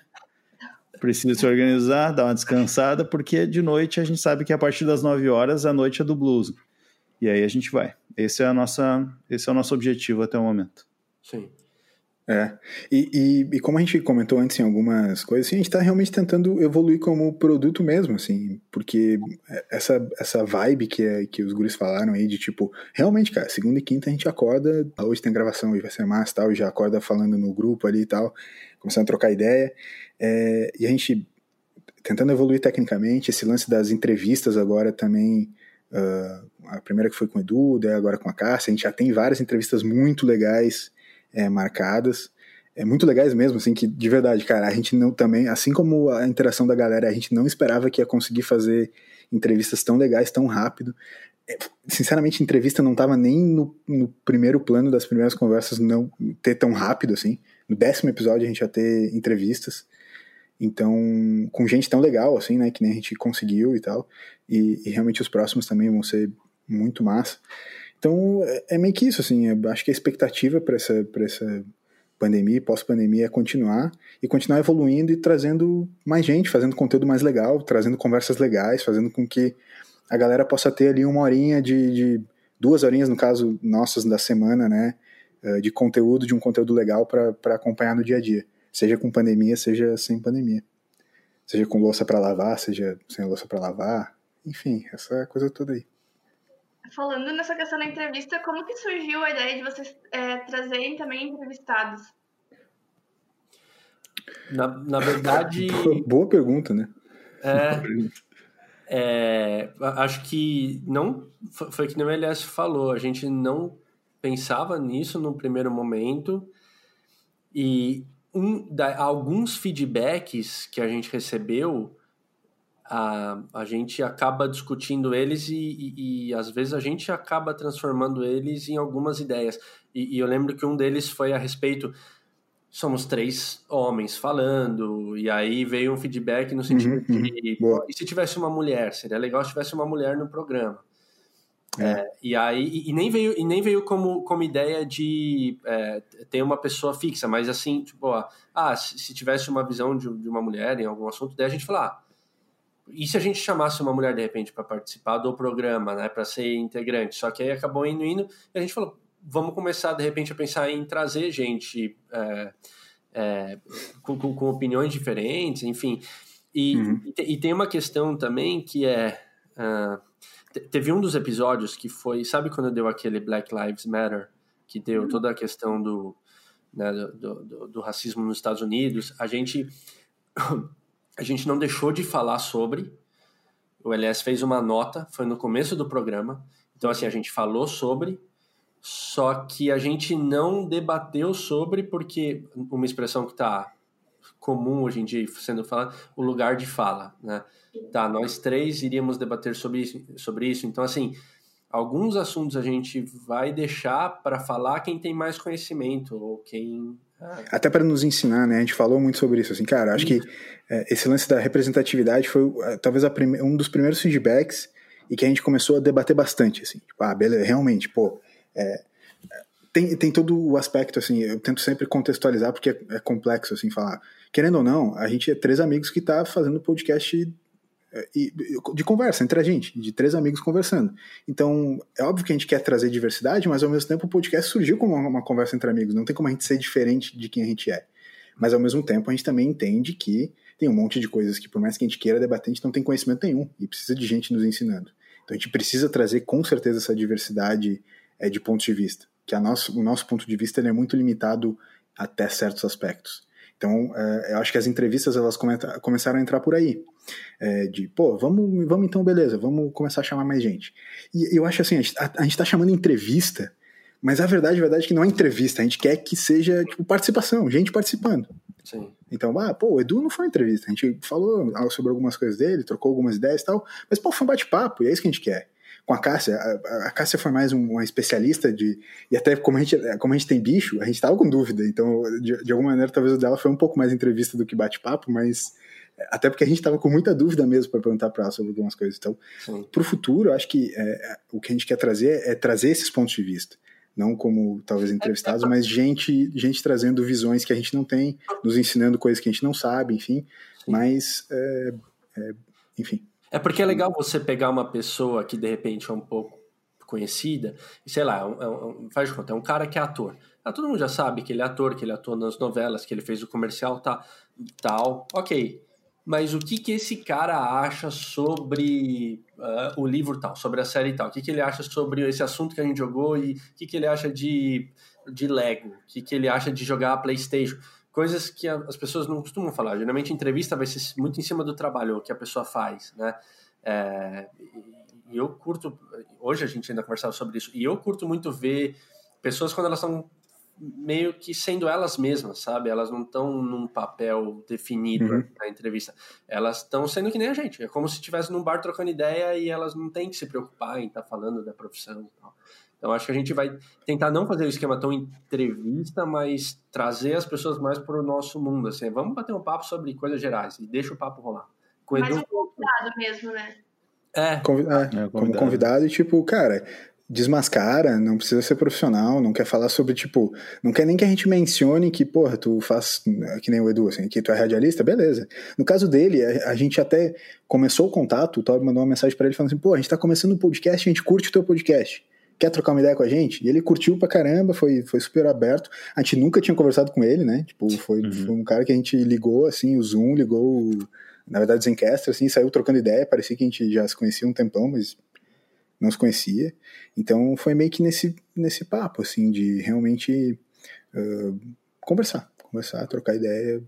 Precisa se organizar, dar uma descansada, porque de noite a gente sabe que a partir das 9 horas a noite é do blues. E aí a gente vai. Esse é, a nossa, esse é o nosso objetivo até o momento. Sim. É, e, e, e, como a gente comentou antes em algumas coisas, assim, a gente está realmente tentando evoluir como produto mesmo, assim, porque essa, essa vibe que, é, que os guris falaram aí de tipo, realmente, cara, segunda e quinta a gente acorda, hoje tem gravação, hoje vai ser massa tal, e já acorda falando no grupo ali e tal, começando a trocar ideia, é, e a gente tentando evoluir tecnicamente, esse lance das entrevistas agora também, uh, a primeira que foi com o Edu, daí agora com a Cássia, a gente já tem várias entrevistas muito legais, é, marcadas. É muito legais mesmo, assim, que de verdade, cara, a gente não também, assim como a interação da galera, a gente não esperava que ia conseguir fazer entrevistas tão legais tão rápido. É, sinceramente, entrevista não estava nem no, no, primeiro plano das primeiras conversas não ter tão rápido assim. No décimo episódio a gente ia ter entrevistas. Então, com gente tão legal assim, né, que nem a gente conseguiu e tal. E, e realmente os próximos também vão ser muito massa. Então, é, é meio que isso, assim, acho que a expectativa para essa, essa pandemia pós-pandemia é continuar e continuar evoluindo e trazendo mais gente, fazendo conteúdo mais legal, trazendo conversas legais, fazendo com que a galera possa ter ali uma horinha de, de duas horinhas, no caso nossas da semana, né, eh, de conteúdo, de um conteúdo legal para acompanhar no dia a dia, seja com pandemia, seja sem pandemia, seja com louça para lavar, seja sem louça para lavar, enfim, essa coisa toda aí. Falando nessa questão da entrevista, como que surgiu a ideia de vocês é, trazerem também entrevistados? Na, na verdade. <laughs> Boa pergunta, né? É, é, acho que não foi que nem o Elias falou, a gente não pensava nisso no primeiro momento e um, da, alguns feedbacks que a gente recebeu a, a gente acaba discutindo eles e, e, e, às vezes a gente acaba transformando eles em algumas ideias. E, e, eu lembro que um deles foi a respeito. Somos três homens falando, e aí veio um feedback no sentido uhum, de: uhum, e se tivesse uma mulher? Seria legal se tivesse uma mulher no programa. É. É, e aí e, nem veio e nem veio como, como ideia de é, ter uma pessoa fixa, mas assim tipo ó, ah se, se tivesse uma visão de, de, uma mulher em algum assunto, daí a gente falar ah, e se a gente chamasse uma mulher de repente para participar do programa, né, para ser integrante? Só que aí acabou indo indo e a gente falou, vamos começar de repente a pensar em trazer gente é, é, com, com, com, opiniões diferentes, enfim. E, uhum. e, tem uma questão também que é uh, teve um dos episódios que foi, sabe quando deu aquele Black Lives Matter, que deu uhum. toda a questão do, né, do, do, do racismo nos Estados Unidos, a gente a gente não deixou de falar sobre. O LS fez uma nota, foi no começo do programa. Então, assim, a gente falou sobre, só que a gente não debateu sobre, porque uma expressão que está comum hoje em dia sendo falada, o lugar de fala, né? Tá, nós três iríamos debater sobre isso, sobre isso. Então, assim, alguns assuntos a gente vai deixar para falar quem tem mais conhecimento ou quem até para nos ensinar, né? A gente falou muito sobre isso. Assim, cara, acho que é, esse lance da representatividade foi é, talvez prime... um dos primeiros feedbacks e que a gente começou a debater bastante. Assim, tipo, ah, beleza, realmente, pô. É, tem, tem todo o aspecto, assim, eu tento sempre contextualizar porque é, é complexo, assim, falar. Querendo ou não, a gente é três amigos que tá fazendo podcast de conversa entre a gente, de três amigos conversando. Então, é óbvio que a gente quer trazer diversidade, mas ao mesmo tempo o podcast surgiu como uma, uma, conversa entre amigos. Não tem como a gente ser diferente de quem a gente é. Mas ao mesmo tempo a gente também entende que tem um monte de coisas que, por mais que a gente queira debater, a gente não tem conhecimento nenhum e precisa de gente nos ensinando. Então a gente precisa trazer com certeza essa diversidade é, de pontos de vista. Que a nosso, o nosso ponto de vista é muito limitado até certos aspectos. Então, é, eu acho que as entrevistas elas começaram a entrar por aí. É, de, pô, vamos, vamos então, beleza, vamos começar a chamar mais gente. E eu acho assim, a, a, gente está chamando entrevista, mas a verdade, a verdade é que não é entrevista, a gente quer que seja, tipo, participação, gente participando. Sim. Então, ah, pô, o Edu não foi entrevista, a gente falou sobre algumas coisas dele, trocou algumas ideias e tal, mas, pô, foi um bate-papo, e é isso que a gente quer com a Cássia. A, a Cássia foi mais uma especialista de. E até como a gente, como a gente tem bicho, a gente tava com dúvida. Então, de, de alguma maneira, talvez o dela foi um pouco mais entrevista do que bate-papo, mas. Até porque a gente tava com muita dúvida mesmo para perguntar para ela sobre algumas coisas. Então, para o futuro, eu acho que é, o que a gente quer trazer é trazer esses pontos de vista não como talvez entrevistados, mas gente, gente trazendo visões que a gente não tem, nos ensinando coisas que a gente não sabe, enfim. Mas, é, é, enfim. É porque é legal você pegar uma pessoa que de repente é um pouco conhecida, e sei lá, é um, é um, faz de conta, é um cara que é ator. Ah, todo mundo já sabe que ele é ator, que ele atua nas novelas, que ele fez o comercial tá, tal. Ok. Mas o que, que esse cara acha sobre uh, o livro tal, sobre a série tal? O que, que ele acha sobre esse assunto que a gente jogou e o que, que ele acha de, de Lego? O que, que ele acha de jogar PlayStation? Coisas que as pessoas não costumam falar. Geralmente, entrevista vai ser muito em cima do trabalho que a pessoa faz, né? É, e eu curto, hoje a gente ainda conversava sobre isso, e eu curto muito ver pessoas quando elas estão meio que sendo elas mesmas, sabe? Elas não estão num papel definido uhum. na entrevista. Elas estão sendo que nem a gente. É como se estivesse num bar trocando ideia e elas não têm que se preocupar em estar tá falando da profissão e tal. Então acho que a gente vai tentar não fazer o esquema tão entrevista, mas trazer as pessoas mais para o nosso mundo. Assim, vamos bater um papo sobre coisas gerais e deixa o papo rolar. Com mais Edu... um convidado mesmo, né? É. Convi é, é convidado. como convidado e tipo, cara, desmascara, não precisa ser profissional, não quer falar sobre, tipo, não quer nem que a gente mencione que, porra, tu faz, que nem o Edu, assim, que tu é radialista, beleza. No caso dele, a, a gente até começou o contato, o Todd mandou uma mensagem para ele falando assim, pô, a gente tá começando o um podcast, a gente curte o teu podcast. Quer trocar uma ideia com a gente? E ele curtiu pra caramba, foi, foi super aberto. A gente nunca tinha conversado com ele, né? Tipo, foi, uhum. foi um cara que a gente ligou, assim, o Zoom, ligou o na verdade, Zencastr, assim, saiu trocando ideia, parecia que a gente já se conhecia um tempão, mas não se conhecia. Então foi meio que nesse, nesse papo, assim, de realmente uh, conversar, conversar, trocar ideia,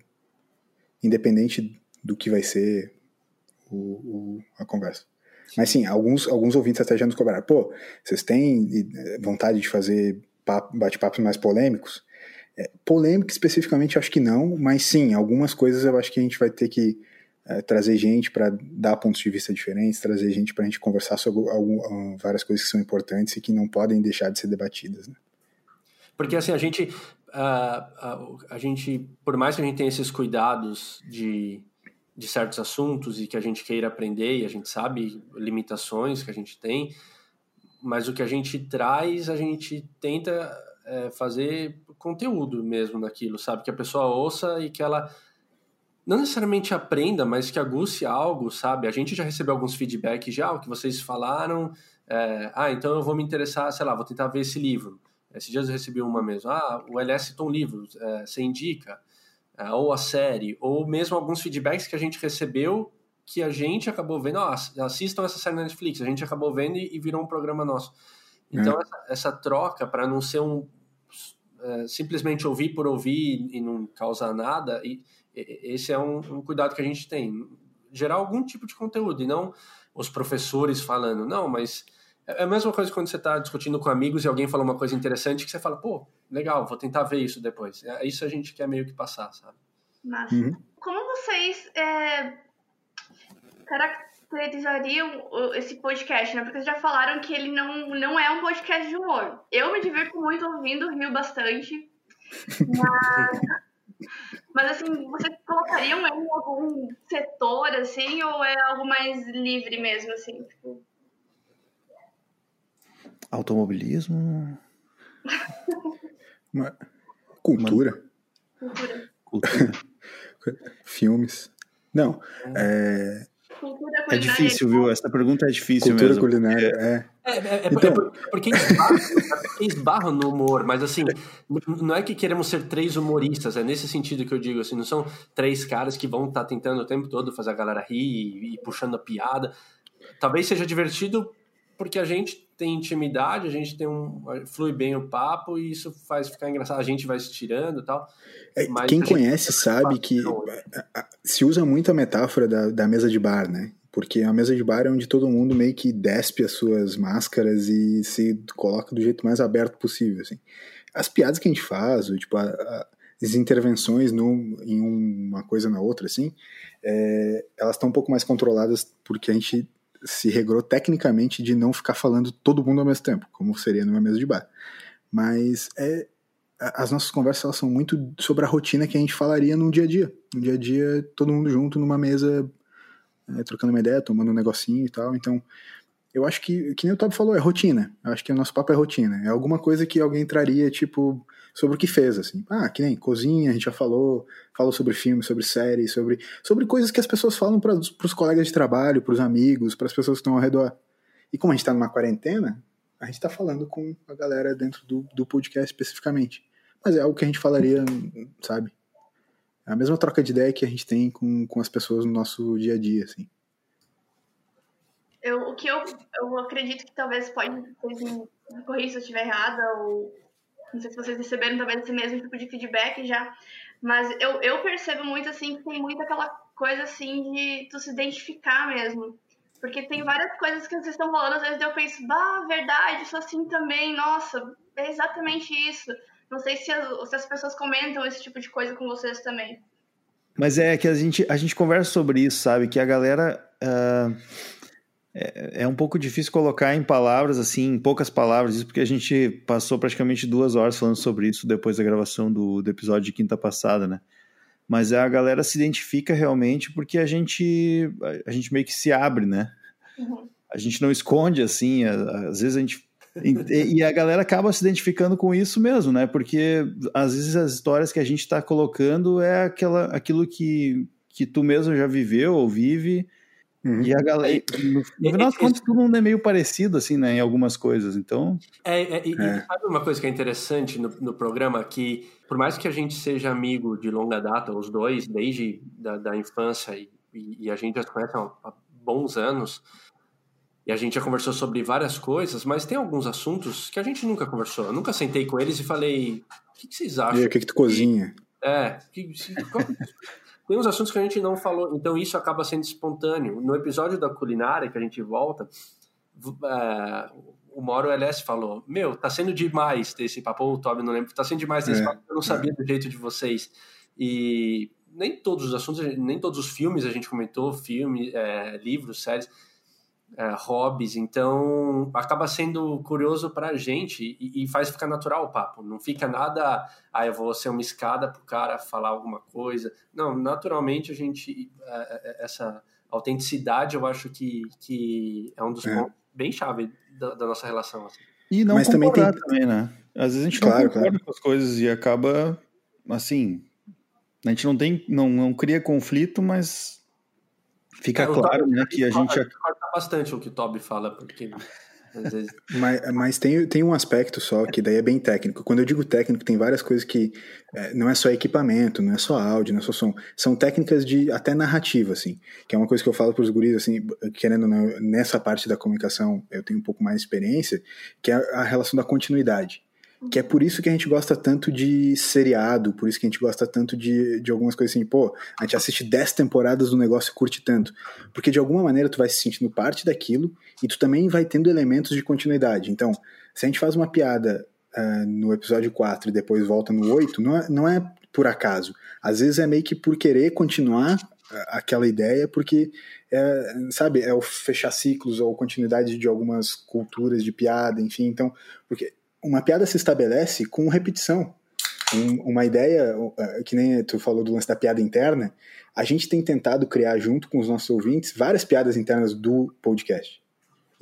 independente do que vai ser o, o, a conversa. Mas sim, alguns, alguns ouvintes até já nos cobraram, pô, vocês têm eh, vontade de fazer bate-papos mais polêmicos? É, polêmico especificamente acho que não, mas sim, algumas coisas eu acho que a gente vai ter que é, trazer gente para dar pontos de vista diferentes, trazer gente para a gente conversar sobre algum, ah, várias coisas que são importantes e que não podem deixar de ser debatidas. Né? Porque assim, a gente, uh, a gente, por mais que a gente tenha esses cuidados de, de certos assuntos e que a gente queira aprender e a gente sabe limitações que a gente tem, mas o que a gente traz, a gente tenta é, fazer conteúdo mesmo naquilo, sabe? Que a pessoa ouça e que ela não necessariamente aprenda, mas que aguce algo, sabe? A gente já recebeu alguns feedbacks já, o que vocês falaram. É, ah, então eu vou me interessar, sei lá, vou tentar ver esse livro. Esses dias eu recebi uma mesmo. Ah, o LS citou um livro, é, você indica? É, ou a série, ou mesmo alguns feedbacks que a gente recebeu que a gente acabou vendo, ó, assistam essa série na Netflix, a gente acabou vendo e, e virou um programa nosso. Então, é. essa, essa, troca, para não ser um. É, simplesmente ouvir por ouvir e não causar nada, e, esse é um, um, cuidado que a gente tem. Gerar algum tipo de conteúdo e não os professores falando, não, mas é, é a mesma coisa quando você está discutindo com amigos e alguém fala uma coisa interessante que você fala, pô, legal, vou tentar ver isso depois. É isso a gente quer meio que passar, sabe? Mas, uhum. como vocês é, caracterizariam esse podcast, né? Porque vocês já falaram que ele não, não é um podcast de humor. Eu me divirto muito ouvindo, rio bastante. Mas <laughs> mas assim, vocês colocariam ele em algum setor, assim, ou é algo mais livre mesmo, assim? Tipo... Automobilismo. <laughs> Uma... Cultura. Cultura. Cultura. <laughs> Filmes. Não. É... É difícil, viu? Essa pergunta é difícil Cultura mesmo. culinária, é. É, é, é, então... é porque esbarra, esbarra no humor, mas assim, não é que queremos ser três humoristas, é nesse sentido que eu digo, assim, não são três caras que vão estar tá tentando o tempo todo fazer a galera rir e, e puxando a piada. Talvez seja divertido porque a gente tem intimidade, a gente tem um. flui bem o papo e isso faz ficar engraçado, a gente vai se tirando e tal. É, quem conhece sabe que se usa muito a metáfora da, da mesa de bar, né? Porque a mesa de bar é onde todo mundo meio que despe as suas máscaras e se coloca do jeito mais aberto possível, assim. As piadas que a gente faz, tipo, a, a, as intervenções em uma coisa na outra, assim, é, elas estão um pouco mais controladas porque a gente se regrou tecnicamente de não ficar falando todo mundo ao mesmo tempo, como seria numa mesa de bar. Mas é, as nossas conversas são muito sobre a rotina que a gente falaria no dia a dia. No dia a dia, todo mundo junto numa mesa é, trocando uma ideia, tomando um negocinho e tal. Então, eu acho que, que nem o Tob falou, é rotina. Eu acho que o nosso papo é rotina. É alguma coisa que alguém traria, tipo, sobre o que fez, assim. Ah, que nem cozinha, a gente já falou, falou sobre filme, sobre série, sobre, sobre coisas que as pessoas falam para os colegas de trabalho, para os amigos, para as pessoas que estão ao redor. E como a gente está numa quarentena, a gente está falando com a galera dentro do, do podcast especificamente. mas é algo que a gente falaria, sabe? É a mesma troca de ideia que a gente tem com, com as pessoas no nosso dia a dia, assim. Eu, o que eu, eu acredito que talvez pode, me corrigir se eu estiver errada, ou não sei se vocês receberam talvez esse mesmo tipo de feedback já, mas eu, eu percebo muito, assim, que tem muito aquela coisa, assim, de tu se identificar mesmo. Porque tem várias coisas que vocês estão falando, às vezes eu penso, bah, verdade, sou assim também, nossa, é exatamente isso. Não sei se as, se as pessoas comentam esse tipo de coisa com vocês também. Mas é que a gente, a gente conversa sobre isso, sabe? Que a galera. Uh, é, é, um pouco difícil colocar em palavras, assim, em poucas palavras, isso porque a gente passou praticamente duas horas falando sobre isso depois da gravação do, do episódio de quinta passada, né? Mas a galera se identifica realmente porque a gente, a gente meio que se abre, né? Uhum. A gente não esconde, assim, às vezes a gente e, e, a galera acaba se identificando com isso mesmo, né? Porque às vezes as histórias que a gente está colocando é aquela, aquilo que, que tu mesmo já viveu ou vive. Uhum. E a galera, no, no final das contas, todo mundo é meio parecido, assim, né, em algumas coisas, então... É, é, e, é. sabe uma coisa que é interessante no, no programa? Que, por mais que a gente seja amigo de longa data, os dois, desde da, da infância, e, e, a gente já se conhece há, há bons anos, e a gente já conversou sobre várias coisas, mas tem alguns assuntos que a gente nunca conversou. Eu nunca sentei com eles e falei, o que, que vocês acham? E o que, que tu cozinha? É, que, tem uns assuntos que a gente não falou, então isso acaba sendo espontâneo. No episódio da culinária que a gente volta, é, o Mauro LS falou: Meu, tá sendo demais ter esse papo, o Toby não lembro, tá sendo demais ter esse é, papo, eu não sabia é. do jeito de vocês. E nem todos os assuntos, nem todos os filmes a gente comentou, filme, é, livros, séries é, hobbies, então acaba sendo curioso para a gente e, e, faz ficar natural o papo. Não fica nada, ah, eu vou ser uma escada para o cara falar alguma coisa. Não, naturalmente a gente, é, é, essa autenticidade eu acho que, que é um dos é. pontos bem chave da, da nossa relação. Assim. E não Mas também tem também, né? Às vezes a gente claro, não concorda claro. com as coisas e acaba, assim, a gente não tem, não, não cria conflito, mas Fica é, claro, né, que a gente... Corta bastante o que o Toby fala, porque... Vezes... <laughs> mas, mas tem, tem um aspecto só que daí é bem técnico. Quando eu digo técnico, tem várias coisas que é, não é só equipamento, não é só áudio, não é só som. São técnicas de até narrativa, assim. Que é uma coisa que eu falo para os guris, assim, querendo nessa parte da comunicação, eu tenho um pouco mais de experiência, que é a relação da continuidade. Que é por isso que a gente gosta tanto de seriado, por isso que a gente gosta tanto de, de algumas coisas assim, pô, a gente assiste 10 temporadas do negócio e curte tanto. Porque de alguma maneira tu vai se sentindo parte daquilo e tu também vai tendo elementos de continuidade. Então, se a gente faz uma piada uh, no episódio 4 e depois volta no 8, não é, não é por acaso. Às vezes é meio que por querer continuar aquela ideia, porque é, sabe, é o fechar ciclos ou continuidade de algumas culturas de piada, enfim, então, porque uma piada se estabelece com repetição. Um, uma ideia, é, que nem tu falou do lance da piada interna, a gente tem tentado criar junto com os nossos ouvintes várias piadas internas do podcast.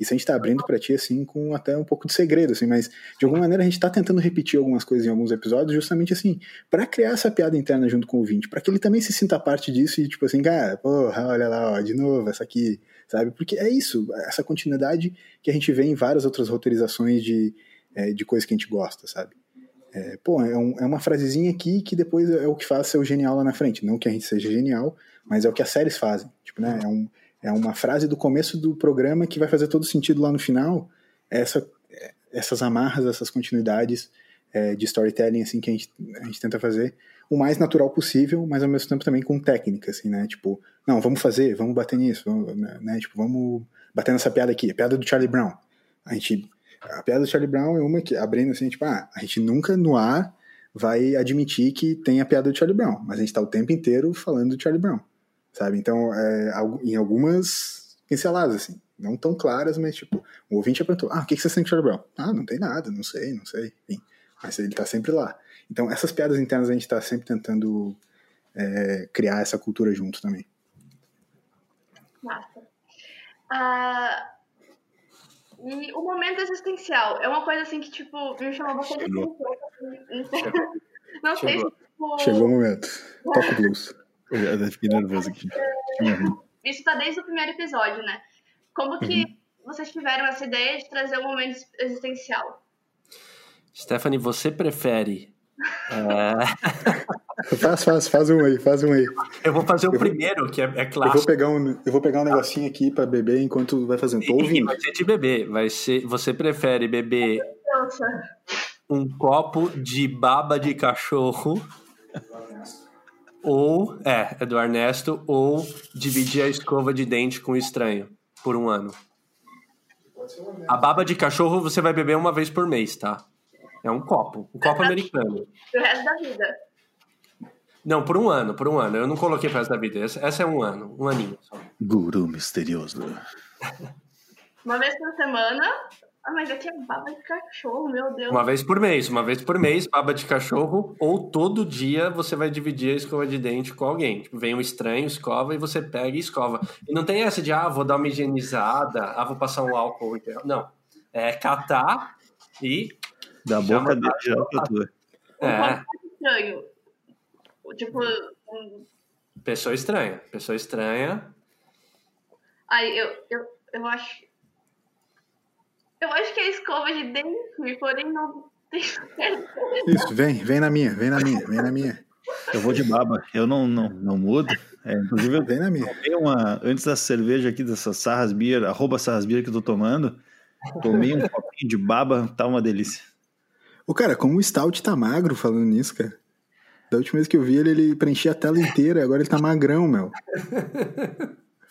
Isso a gente está abrindo para ti, assim, com até um pouco de segredo, assim, mas de alguma maneira a gente está tentando repetir algumas coisas em alguns episódios, justamente assim, para criar essa piada interna junto com o ouvinte, para que ele também se sinta parte disso e, tipo assim, cara, porra, olha lá, ó, de novo, essa aqui, sabe? Porque é isso, essa continuidade que a gente vê em várias outras roteirizações de, é, de coisas que a gente gosta, sabe? É, pô, é, um, é, uma frasezinha aqui que depois é o que faz ser o genial lá na frente. Não que a gente seja genial, mas é o que as séries fazem. Tipo, né? É, um, é uma frase do começo do programa que vai fazer todo sentido lá no final. Essa, essas amarras, essas continuidades é, de storytelling assim que a gente, a gente tenta fazer o mais natural possível, mas ao mesmo tempo também com técnica, assim, né? Tipo, não, vamos fazer, vamos bater nisso, vamos, né? né tipo, vamos bater nessa piada aqui, a piada do Charlie Brown. A gente a piada do Charlie Brown é uma que, abrindo assim, tipo, ah, a gente nunca no ar vai admitir que tem a piada do Charlie Brown, mas a gente tá o tempo inteiro falando do Charlie Brown, sabe? Então, é, em algumas pinceladas, assim, não tão claras, mas tipo, o ouvinte perguntou, ah, o que, que você sente Charlie Brown? Ah, não tem nada, não sei, não sei, enfim. Mas ele tá sempre lá. Então, essas piadas internas a gente tá sempre tentando é, criar essa cultura junto também. Massa. Uh, e o momento existencial é uma coisa assim que, tipo, me chamou bastante atenção. Não sei se, tipo... Chegou o momento. Toca o blues. Eu fiquei nervoso aqui. Uhum. Isso tá desde o primeiro episódio, né? Como que uhum. vocês tiveram essa ideia de trazer o um momento existencial? Stephanie, você prefere É... <laughs> faz, faz, faz um aí, faz um aí. Eu vou fazer o eu primeiro, vou... que é, é clássico. Eu vou pegar um, eu vou pegar um negocinho aqui para beber enquanto vai fazendo. Tô ouvindo. Vai ser de beber. Vai ser, você prefere beber um copo de baba de cachorro ou é, é do Ernesto ou dividir a escova de dente com o estranho por um ano. A baba de cachorro você vai beber uma vez por mês, tá? É um copo, um copo americano. Pro resto da vida. Não, por um ano, por um ano. Eu não coloquei pro resto da vida. Essa, essa é um ano, um aninho só. Guru misterioso. <laughs> Uma vez por semana. Ah, mas aqui é baba de cachorro, meu Deus. Uma vez por mês, uma vez por mês, baba de cachorro, ou todo dia você vai dividir a escova de dente com alguém. Tipo, vem um estranho, escova, e você pega e escova. E não tem essa de, ah, vou dar uma higienizada, ah, vou passar um álcool. Não. É catar e da boca dele já pra tua. É. Estranho. Tipo. Um... Pessoa estranha. Pessoa estranha. Ai, eu, eu, eu acho. Eu acho que é escova de dente, porém não tem Isso, vem, vem na minha, vem na minha, vem na minha. Eu vou de baba, eu não, não, não mudo. É, inclusive, eu vem na minha. uma, antes da cerveja aqui, dessa Sarras Beer, arroba Sarras Beer que eu tô tomando, tomei um copinho de baba, tá uma delícia. Ô, cara, como o Stout tá magro falando nisso, cara. Da última vez que eu vi ele, ele preenchia a tela inteira, agora ele tá magrão, meu.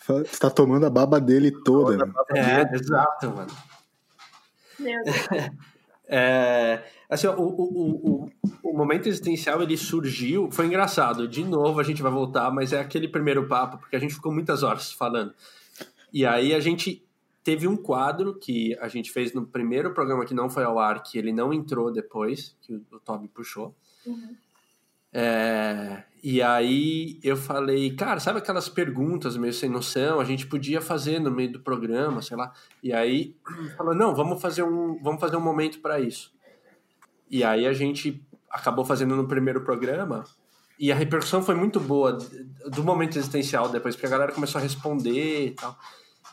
Você tá tomando a baba dele toda. Toda é, dele. exato, mano. Meu Deus. <laughs> É, assim, o, o, o, o, momento existencial ele surgiu, foi engraçado. De novo a gente vai voltar, mas é aquele primeiro papo, porque a gente ficou muitas horas falando. E aí a gente Teve um quadro que a gente fez no primeiro programa que não foi ao ar, que ele não entrou depois, que o, o Toby puxou. Uhum. É, e aí eu falei, cara, sabe aquelas perguntas meio sem noção? A gente podia fazer no meio do programa, sei lá. E aí <clears throat> falou, não, vamos fazer um, vamos fazer um momento para isso. E aí a gente acabou fazendo no primeiro programa e a repercussão foi muito boa do momento existencial depois, porque a galera começou a responder e tal.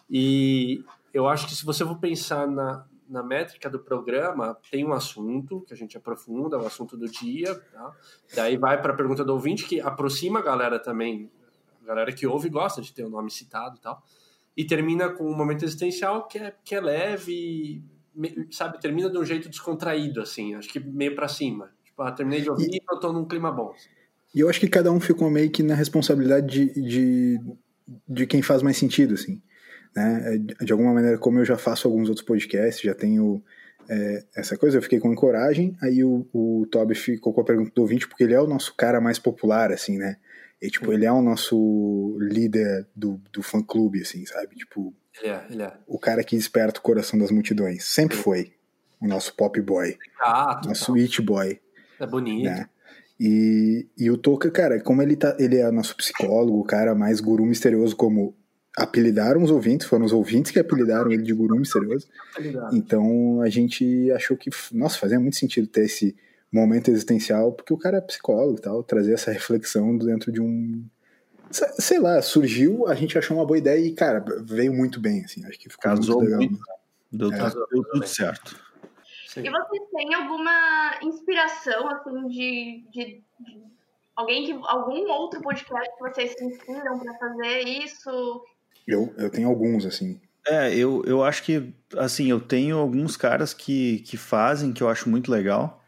E, eu acho que se você for pensar na, na métrica do programa, tem um assunto que a gente aprofunda, o assunto do dia, tá? daí vai para a pergunta do ouvinte, que aproxima a galera também, a galera que ouve gosta de ter o nome citado e tal, e termina com um momento existencial que é, que é leve, sabe, termina de um jeito descontraído, assim, acho que meio para cima. Tipo, ah, terminei de ouvir e eu tô num clima bom. E eu acho que cada um ficou meio que na responsabilidade de, de, de quem faz mais sentido, assim né? É, de alguma maneira, como eu já faço alguns outros podcasts, já tenho é, essa coisa, eu fiquei com coragem, aí o, o Toby ficou com a pergunta do ouvinte, porque ele é o nosso cara mais popular, assim, né? E, tipo, ele é o nosso líder do, do fã-clube, assim, sabe? Tipo, ele é, ele é. o cara que desperta o coração das multidões. Sempre foi o nosso pop boy. Ah, nosso it boy. É bonito. Né? E, e o Toca, cara, como ele, tá, ele é nosso psicólogo, o cara mais guru misterioso, como apelidaram os ouvintes, foram os ouvintes que apelidaram ele de guru misterioso. Então a gente achou que, nossa, fazia muito sentido ter esse momento existencial, porque o cara é psicólogo e tal, trazer essa reflexão dentro de um. Sei lá, surgiu, a gente achou uma boa ideia e, cara, veio muito bem, assim, acho que ficou Casou muito legal. Muito. Deu, é. deu tudo certo. Sim. E vocês têm alguma inspiração, assim, de, de, de alguém que algum outro podcast que vocês se inspiram para fazer isso? Eu, eu tenho alguns, assim. É, eu, eu acho que, assim, eu tenho alguns caras que, que fazem, que eu acho muito legal.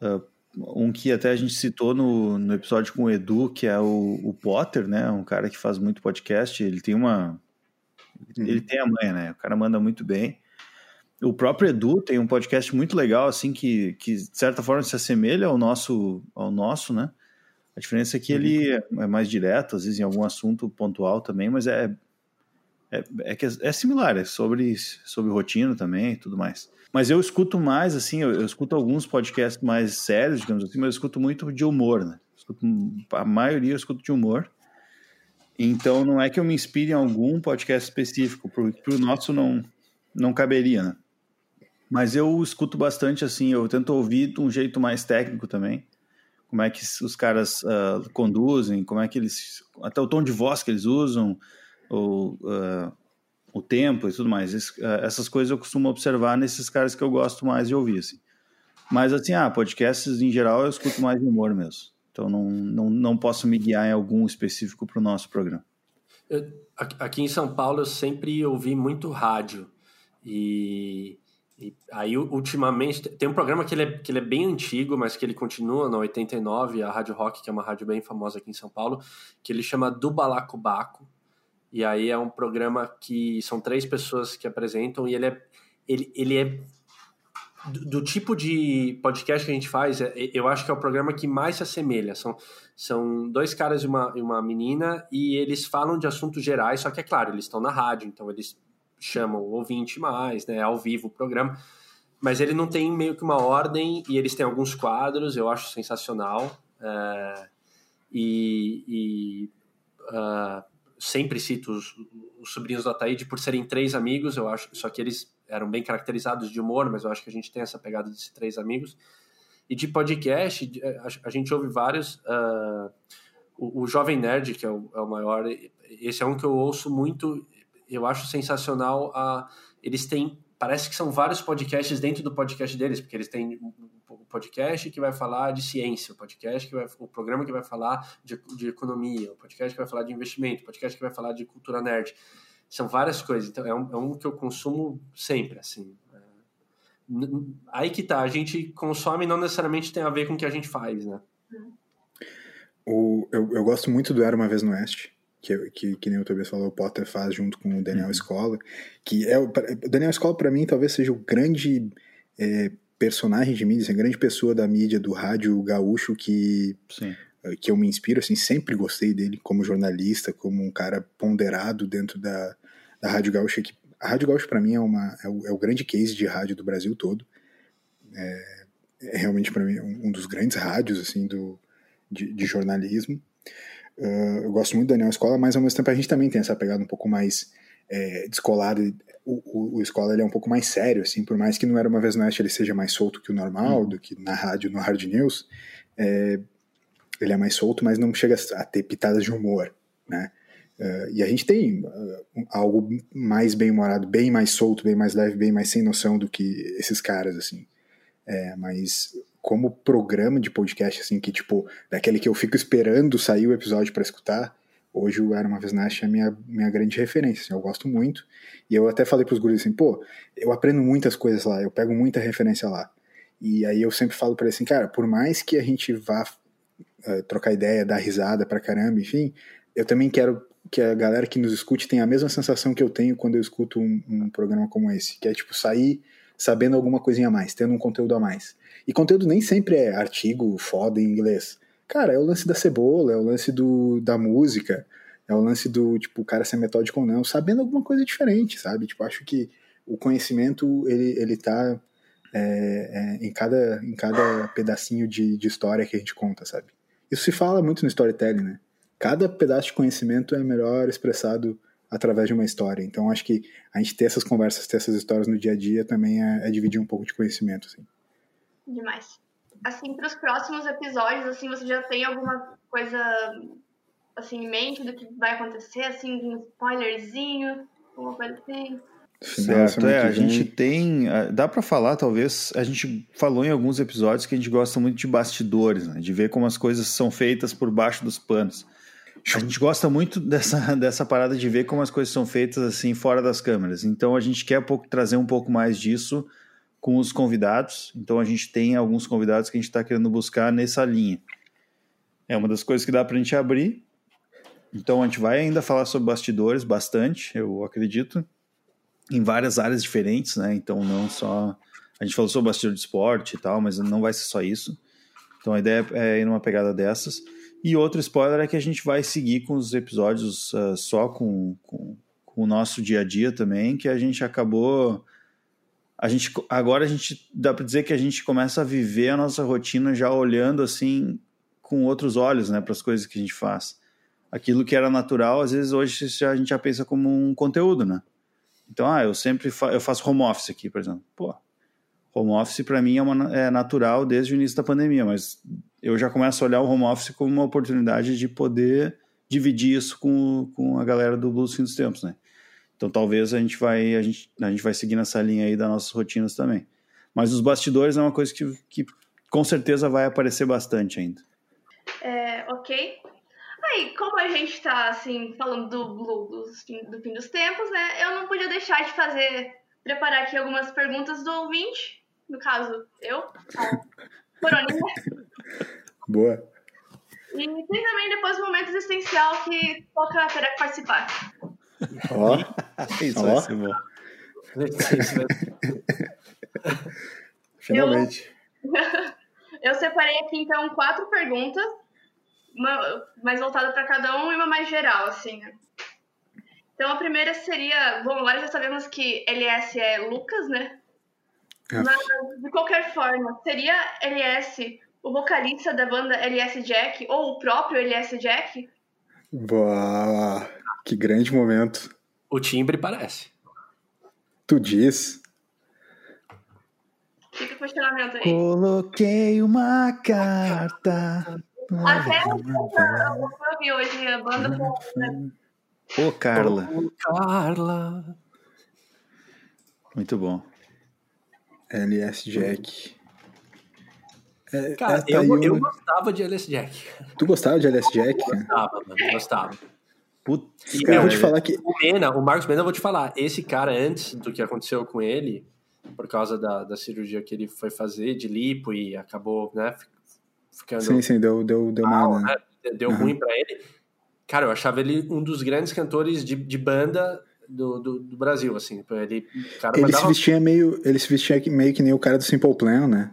Uh, um que até a gente citou no, no episódio com o Edu, que é o, o Potter, né? Um cara que faz muito podcast. Ele tem uma. Uhum. Ele tem a manha, né? O cara manda muito bem. O próprio Edu tem um podcast muito legal, assim, que, que de certa forma se assemelha ao nosso, ao nosso, né? A diferença é que ele uhum. é mais direto, às vezes em algum assunto pontual também, mas é é, é, que é similar, é sobre, sobre rotina também e tudo mais. Mas eu escuto mais, assim, eu, eu, escuto alguns podcasts mais sérios, digamos assim, mas eu escuto muito de humor, né? Escuto, a maioria eu escuto de humor. Então não é que eu me inspire em algum podcast específico, porque o nosso não, não caberia, né? Mas eu escuto bastante, assim, eu tento ouvir de um jeito mais técnico também como é que os caras uh, conduzem, como é que eles. até o tom de voz que eles usam, o, uh, o tempo e tudo mais. Es, uh, essas coisas eu costumo observar nesses caras que eu gosto mais de ouvir. Assim. Mas assim, ah, podcasts em geral eu escuto mais humor mesmo. Então não, não, não posso me guiar em algum específico para o nosso programa. Eu, aqui em São Paulo eu sempre ouvi muito rádio. E, e, aí, ultimamente, tem um programa que ele, é, que ele é bem antigo, mas que ele continua na 89, a Rádio Rock, que é uma rádio bem famosa aqui em São Paulo, que ele chama Do Balacobaco. E aí é um programa que são três pessoas que apresentam e ele é, ele, ele é do, do, tipo de podcast que a gente faz, é, eu acho que é o programa que mais se assemelha. São, são dois caras e uma, e uma menina e eles falam de assuntos gerais, só que é claro, eles estão na rádio, então eles chamam o ouvinte mais, né, ao vivo o programa. Mas ele não tem meio que uma ordem e eles têm alguns quadros, eu acho sensacional. É, e, e uh, sempre cito os, os sobrinhos do Ataíde por serem três amigos, eu acho, só que eles eram bem caracterizados de humor, mas eu acho que a gente tem essa pegada de três amigos. E de podcast, a, a gente ouve vários. Uh, o, o, Jovem Nerd, que é o, é o, maior, esse é um que eu ouço muito, eu acho sensacional. Uh, eles têm. Parece que são vários podcasts dentro do podcast deles, porque eles têm o podcast que vai falar de ciência, o podcast que vai, o programa que vai falar de, de economia, o podcast que vai falar de investimento, o podcast que vai falar de cultura nerd. São várias coisas. Então, é um, é um que eu consumo sempre, assim. É, aí que tá, a gente consome não necessariamente tem a ver com o que a gente faz, né? O, eu, eu gosto muito do Era Uma Vez no Oeste, que, que, que nem o Tobias falou, o Potter faz junto com o Daniel uhum. Escola, que é o Daniel Escola para mim talvez seja o grande é, personagem de mídia, assim, a grande pessoa da mídia do rádio gaúcho que Sim. Eh, que eu me inspiro, assim, sempre gostei dele como jornalista, como um cara ponderado dentro da, da Rádio Gaúcha. Que, a Rádio Gaúcha, para mim, é, uma, é o, é, o, grande case de rádio do Brasil todo. É, é realmente, para mim, um, um, dos grandes rádios, assim, do, de, de jornalismo. Uh, eu gosto muito do Daniel Escola, mas ao mesmo tempo a gente também tem essa pegada um pouco mais é, descolada. O, o, o, Escola ele é um pouco mais sério, assim, por mais que não era uma vez no Oeste ele seja mais solto que o normal, uhum. do que na rádio, no Hard News. É, ele é mais solto, mas não chega a ter pitadas de humor, né? Uh, e a gente tem uh, algo mais bem humorado, bem mais solto, bem mais leve, bem mais sem noção do que esses caras, assim. É, mas como programa de podcast, assim, que tipo, daquele que eu fico esperando sair o episódio para escutar, hoje o Era Uma Vez Nash é minha, minha grande referência, assim, eu gosto muito. E eu até falei pros guris assim, pô, eu aprendo muitas coisas lá, eu pego muita referência lá. E aí eu sempre falo para ele assim, cara, por mais que a gente vá uh, trocar ideia, dar risada pra caramba, enfim, eu também quero que a galera que nos escute tenha a mesma sensação que eu tenho quando eu escuto um, um programa como esse, que é tipo sair sabendo alguma coisinha a mais, tendo um conteúdo a mais. E conteúdo nem sempre é artigo foda em inglês. Cara, é o lance da cebola, é o lance do, da música, é o lance do, tipo, o cara ser metódico ou não, sabendo alguma coisa diferente, sabe? Tipo, acho que o conhecimento, ele, ele tá é, é, em, cada, em cada pedacinho de, de história que a gente conta, sabe? Isso se fala muito no storytelling, né? Cada pedaço de conhecimento é melhor expressado através de uma história. Então, acho que a gente ter essas conversas, ter essas histórias no dia a dia também é, é dividir um pouco de conhecimento, assim. Demais. Assim, para os próximos episódios, assim, você já tem alguma coisa assim em mente do que vai acontecer, assim, um spoilerzinho, alguma coisa assim? Certo, é, a gente tem. Dá para falar, talvez. A gente falou em alguns episódios que a gente gosta muito de bastidores, né? De ver como as coisas são feitas por baixo dos panos. A gente gosta muito dessa, <laughs> dessa parada de ver como as coisas são feitas assim fora das câmeras. Então a gente quer pouco, trazer um pouco mais disso com os convidados. Então a gente tem alguns convidados que a gente está querendo buscar nessa linha. É uma das coisas que dá para a gente abrir. Então a gente vai ainda falar sobre bastidores bastante, eu acredito em várias áreas diferentes, né? Então não só a gente falou sobre bastidor de esporte e tal, mas não vai ser só isso. Então a ideia é ir numa pegada dessas. E outro spoiler é que a gente vai seguir com os episódios uh, só com, com, com, o nosso dia a dia também, que a gente acabou. A gente, agora a gente dá para dizer que a gente começa a viver a nossa rotina já olhando assim com outros olhos, né, para as coisas que a gente faz. Aquilo que era natural, às vezes hoje a gente já pensa como um conteúdo, né? Então, ah, eu sempre fa eu faço home office aqui, por exemplo. Pô, home office para mim é, uma, é natural desde o início da pandemia, mas eu já começo a olhar o home office como uma oportunidade de poder dividir isso com, com a galera do Blues Fim dos Tempos, né? Então talvez a gente vai a gente, a gente vai seguir nessa linha aí das nossas rotinas também. Mas os bastidores é uma coisa que, que com certeza vai aparecer bastante ainda. É, ok. Aí, como a gente tá, assim, falando do Blue, do, do fim dos tempos, né? Eu não podia deixar de fazer, preparar aqui algumas perguntas do ouvinte. No caso, eu, a Coroninha. <laughs> Boa. E tem também depois o momento existencial que toca terá que participar. Ó, Isso Ó. vai ser bom. <laughs> finalmente. Eu separei aqui, então, quatro perguntas, uma mais voltada para cada um e uma mais geral, assim, né? Então, a primeira seria... Bom, agora já sabemos que LS é Lucas, né? É. Mas, de qualquer forma, seria LS o vocalista da banda LS Jack ou o próprio LS Jack? Boa. Que grande momento. O timbre parece. Tu diz. Fica o questionamento aí. Coloquei uma carta. Até eu eu vi hoje a banda né? Ô, Carla. Ô, Carla. Muito bom. LS Jack. É, Cara, é, tá aí eu, eu gostava de LS Jack. Tu gostava de LS Jack? cara? Gostava, mano. eu Gostava. Putz, E Eu cara, vou te falar que. O Mena, o Marcos Mena, eu vou te falar, esse cara, antes do que aconteceu com ele, por causa da, da cirurgia que ele foi fazer de lipo e acabou, né, fi- ficando Sim, sim, deu, deu, deu mal, uma. né, deu Uhum. ruim pra ele. Cara, eu achava ele um dos grandes cantores de, de banda do, do, do Brasil, assim. Ele, cara Ele se vestia meio. Ele se vestia meio que nem o cara do Simple Plan, né?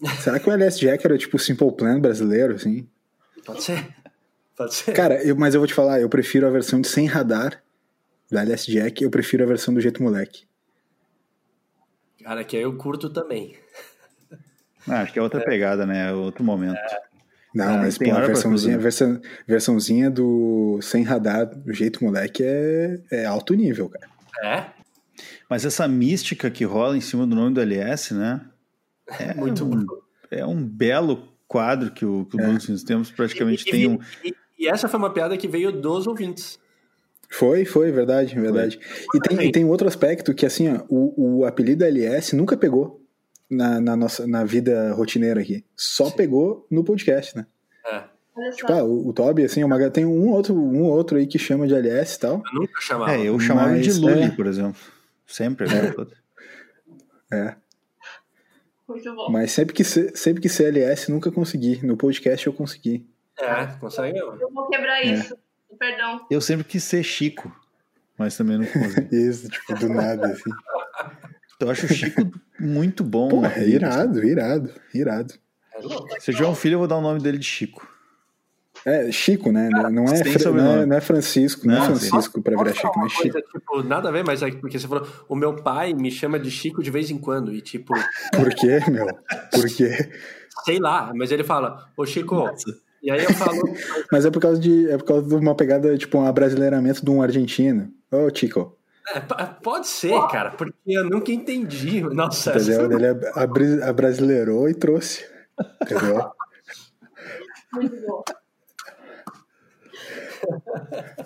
<laughs> Será que o LS Jack era tipo o Simple Plan brasileiro, assim? Pode ser, pode ser. Cara, eu, mas eu vou te falar, eu prefiro a versão de sem radar do LS Jack, eu prefiro a versão do jeito moleque. Cara, que eu curto também. ah, acho que é outra pegada, né? É outro momento. Não, Ah, mas pô, a versãozinha, né? versão, versãozinha do sem radar do jeito moleque é, é alto nível, cara. É? Mas essa mística que rola em cima do nome do LS, né? É Muito um, bom. é um belo quadro que o, que o É. Bruno dos Tempos praticamente E- tem um. e, e essa foi uma piada que veio dos ouvintes. Foi, foi, verdade, verdade. E tem, e tem outro aspecto que, assim, ó, o, o apelido LS nunca pegou na, na nossa na vida rotineira aqui. Só pegou no podcast, né? É. Tipo, ah, o, o Toby, assim, é uma, tem um outro, um outro aí que chama de LS e tal. eu nunca chamava. É, eu chamava ele de Mas, Lully, é. por exemplo. Sempre, né? É. Muito bom. Mas sempre que ser, sempre que ser LS, nunca consegui. No podcast eu consegui. É, consegue não. Eu vou quebrar É. isso. Perdão. Eu sempre quis ser Chico, mas também não consegui. <laughs> Isso, tipo, do nada, assim. Eu acho o Chico muito bom. Pô, é irado, irado, irado. É eu tiver um filho, eu vou dar o nome dele de Chico. É Chico, né? Não é, não é, não é Francisco, não, é Não, Francisco pra virar Chico, mas Chico. coisa, tipo, nada a ver, mas é porque você falou, o meu pai me chama de Chico de vez em quando, e tipo, Por quê, meu? Por quê? sei lá, mas ele fala, ô Chico, e aí eu falo, <laughs> Mas é por causa de. É por causa de uma pegada, tipo, um abrasileiramento de um argentino. Ô, Chico. é, pode ser, cara, porque eu nunca entendi. Nossa, Entendeu? Ele abri- abrasileirou e trouxe. Entendeu? Muito bom.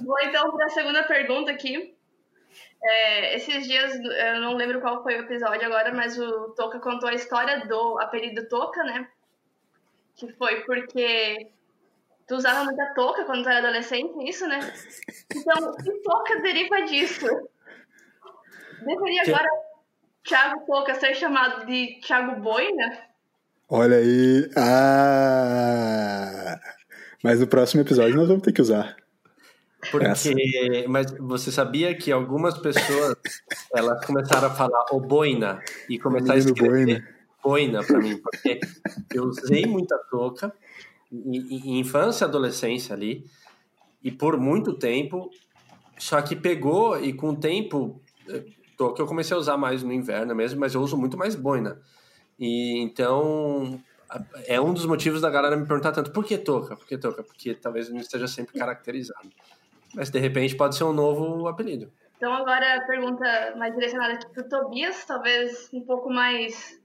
Vou então para a segunda pergunta aqui. É, esses dias, eu não lembro qual foi o episódio agora, mas o Toca contou a história do apelido Toca, né? Que foi porque tu usava muita touca quando tu era adolescente, isso, né? Então, que Toca deriva disso? Deveria Que- agora Thiago Toca ser chamado de Thiago Boina? Olha aí. Ah! Mas no próximo episódio nós vamos ter que usar. Essa. Porque, mas você sabia que algumas pessoas <laughs> elas começaram a falar o boina e começar a escrever boina. boina para mim, porque eu usei muita touca em, infância e adolescência ali e por muito tempo, só que pegou e com o tempo eh, touca eu comecei a usar mais no inverno mesmo, mas eu uso muito mais boina. E então é um dos motivos da galera me perguntar tanto por que touca? Por que touca? Porque talvez não esteja sempre caracterizado. Mas de repente pode ser um novo apelido. Então agora a pergunta mais direcionada aqui pro Tobias, talvez um pouco mais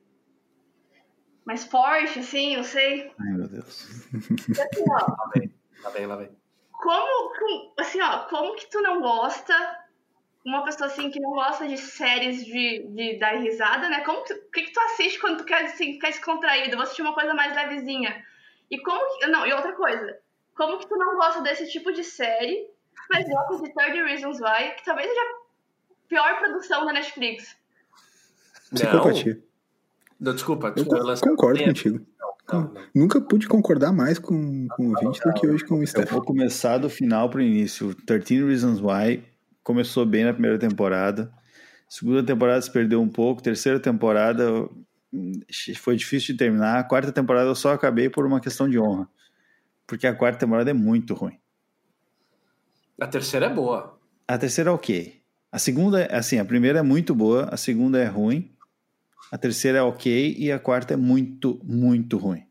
mais forte, assim, não sei. Ai, meu Deus. Assim, ó, Lá vem, lá vem, lá vem. como, com- assim, ó, como que tu não gosta uma pessoa assim que não gosta de séries de, de dar risada, né? Como que, o que, que tu assiste quando tu quer, assim, quer descontraído? Vou assistir uma coisa mais levezinha. E como que. Não, e outra coisa. Como que tu não gosta desse tipo de série, mas gosta de 30 Reasons Why, que talvez seja a pior produção da Netflix? Psicopatia. Não, desculpa, eu concordo contigo. Não, não. Nunca pude concordar mais com, com o ouvinte do que hoje com o Steph. Eu vou começar do final para o início. 13 Reasons Why começou bem na primeira temporada. Segunda temporada se perdeu um pouco. Terceira temporada foi difícil de terminar. A quarta temporada eu só acabei por uma questão de honra. Porque a quarta temporada é muito ruim. A terceira é boa. A terceira é ok. A segunda, assim, a primeira é muito boa, a segunda é ruim, a terceira é ok e a quarta é muito, muito ruim.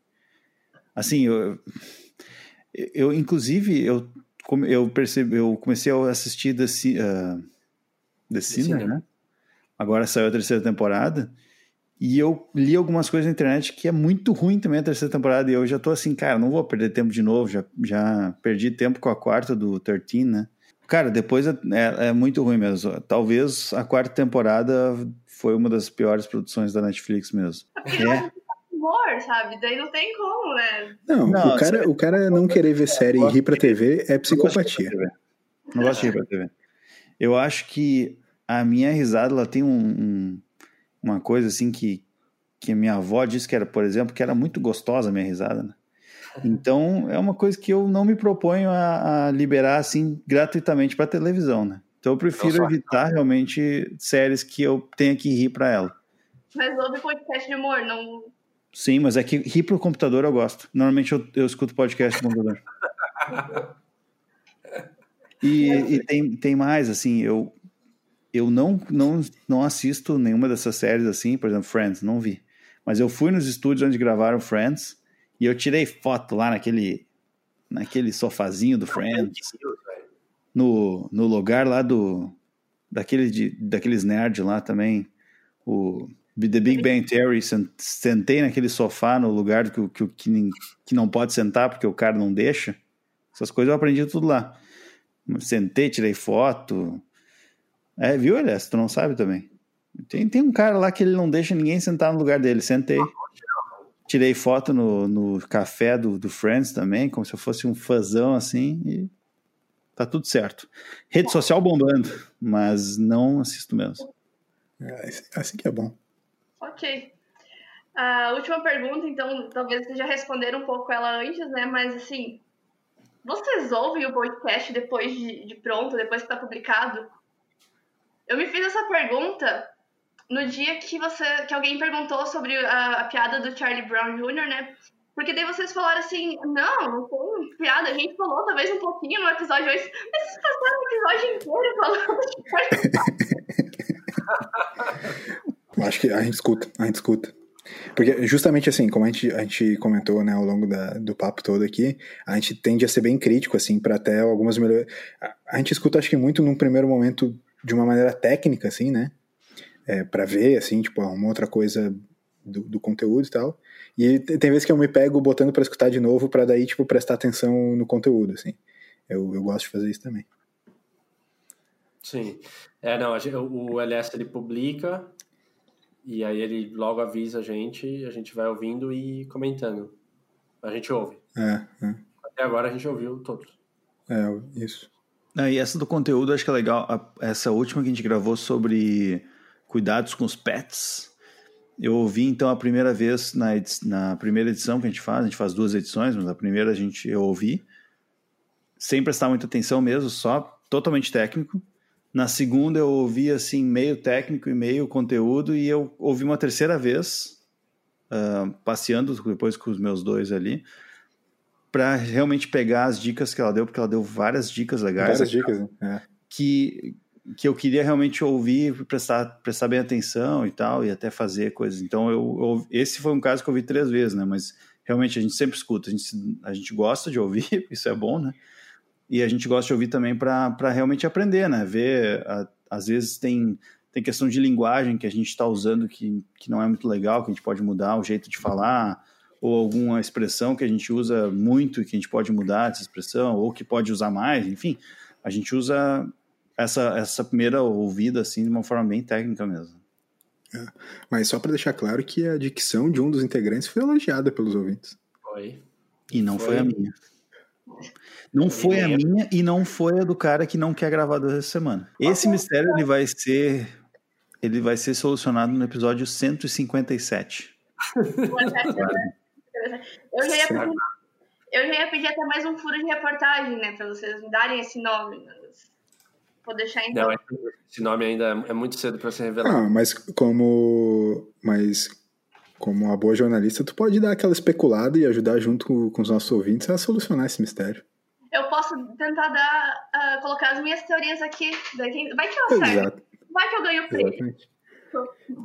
Assim, eu, eu inclusive, eu, eu percebi, eu comecei a assistir The, uh, The Sinner, né? Agora saiu a terceira temporada. E eu li algumas coisas na internet que é muito ruim também a terceira temporada. E eu já tô assim, cara, não vou perder tempo de novo. Já, já perdi tempo com a quarta do 13, né? Cara, depois é, é, é muito ruim mesmo. Talvez a quarta temporada foi uma das piores produções da Netflix mesmo. É. Humor, sabe? Daí não tem como, né? Não, não o, cara, o cara não querer ver série e rir pra TV é psicopatia. Não gosto de rir pra TV. Eu acho que a minha risada, ela tem um, um, uma coisa assim que, que minha avó disse que era, por exemplo, que era muito gostosa a minha risada, né? Então, é uma coisa que eu não me proponho a, a liberar assim gratuitamente para televisão, né? Então eu prefiro evitar realmente séries que eu tenha que rir para ela. Mas ouve podcast de humor, não. Sim, mas é que rir pro computador eu gosto. Normalmente eu, eu escuto podcast no computador. <laughs> e, e tem, tem mais, assim, eu, eu não, não, não assisto nenhuma dessas séries assim, por exemplo, Friends, não vi. Mas eu fui nos estúdios onde gravaram Friends e eu tirei foto lá naquele, naquele sofazinho do Friends no, no lugar lá do daquele de, daqueles nerds lá também, o The Big Bang Theory, sentei naquele sofá no lugar que, que, que, que não pode sentar porque o cara não deixa. Essas coisas eu aprendi tudo lá. Sentei, tirei foto. É, viu, Elias? Tu não sabe também. Tem, tem um cara lá que ele não deixa ninguém sentar no lugar dele. Sentei. Tirei foto no, no café do, do Friends também, como se eu fosse um fãzão assim. E tá tudo certo. Rede social bombando, mas não assisto mesmo. É, assim que é bom. Ok. A última pergunta, então, talvez vocês já responderam um pouco ela antes, né? Mas assim, vocês ouvem o podcast depois de, de pronto, depois que está publicado? Eu me fiz essa pergunta no dia que você, que alguém perguntou sobre a, a piada do Charlie Brown Jr., né? Porque daí vocês falaram assim, não, não tem piada, a gente falou talvez um pouquinho no episódio 8, mas vocês passaram o episódio inteiro falando de Acho que a gente escuta, a gente escuta. Porque justamente assim, como a gente, a gente comentou né, ao longo da, do papo todo aqui, a gente tende a ser bem crítico, assim, para até algumas melhores. A, a, gente escuta, acho que muito num primeiro momento de uma maneira técnica, assim, né? É, para ver, assim, tipo, uma outra coisa do, do, conteúdo e tal. E tem vezes que eu me pego botando para escutar de novo para daí, tipo, prestar atenção no conteúdo, assim. Eu, eu gosto de fazer isso também. Sim. É, não, o LS ele publica e aí ele logo avisa a gente, a gente vai ouvindo e comentando. A gente ouve. É, é. Até agora a gente ouviu todos. É, isso. Ah, e essa do conteúdo, acho que é legal. Essa última que a gente gravou sobre cuidados com os pets eu ouvi então a primeira vez na, na primeira edição que a gente faz, a gente faz duas edições, mas a primeira a gente eu ouvi, sem prestar muita atenção mesmo, só totalmente técnico. Na segunda eu ouvi assim meio técnico e meio conteúdo e eu ouvi uma terceira vez, uh, passeando depois com os meus dois ali, para realmente pegar as dicas que ela deu, porque ela deu várias dicas legais. Várias dicas, né? Que que eu queria realmente ouvir, prestar, prestar bem atenção e tal, e até fazer coisas. Então, eu, eu, esse foi um caso que eu ouvi três vezes, né? Mas realmente a gente sempre escuta, a gente, a gente gosta de ouvir, <laughs> isso é bom, né? E a gente gosta de ouvir também para realmente aprender, né? Ver, a, às vezes tem, tem questão de linguagem que a gente está usando que, que não é muito legal, que a gente pode mudar o jeito de falar, ou alguma expressão que a gente usa muito e que a gente pode mudar essa expressão, ou que pode usar mais, enfim. A gente usa essa, essa primeira ouvida, assim, de uma forma bem técnica mesmo. É. Mas só para deixar claro que a dicção de um dos integrantes foi elogiada pelos ouvintes. Foi. E não foi, Foi. a minha. Não foi a minha e não foi a do cara que não quer gravar dessa semana. Esse mistério ele vai ser ele vai ser solucionado no episódio 157. <laughs> Eu já ia pedir, eu já ia pedir até mais um furo de reportagem, né? Pra vocês me darem esse nome. mas Vou deixar então. Não, esse nome ainda é muito cedo para ser revelado. Ah, mas como. Mas como uma boa jornalista, tu pode dar aquela especulada e ajudar junto com, os nossos ouvintes a solucionar esse mistério. Eu posso tentar dar, ah, colocar as minhas teorias aqui. Daqui. Vai que eu acerto. Vai que eu ganho o prêmio. exatamente.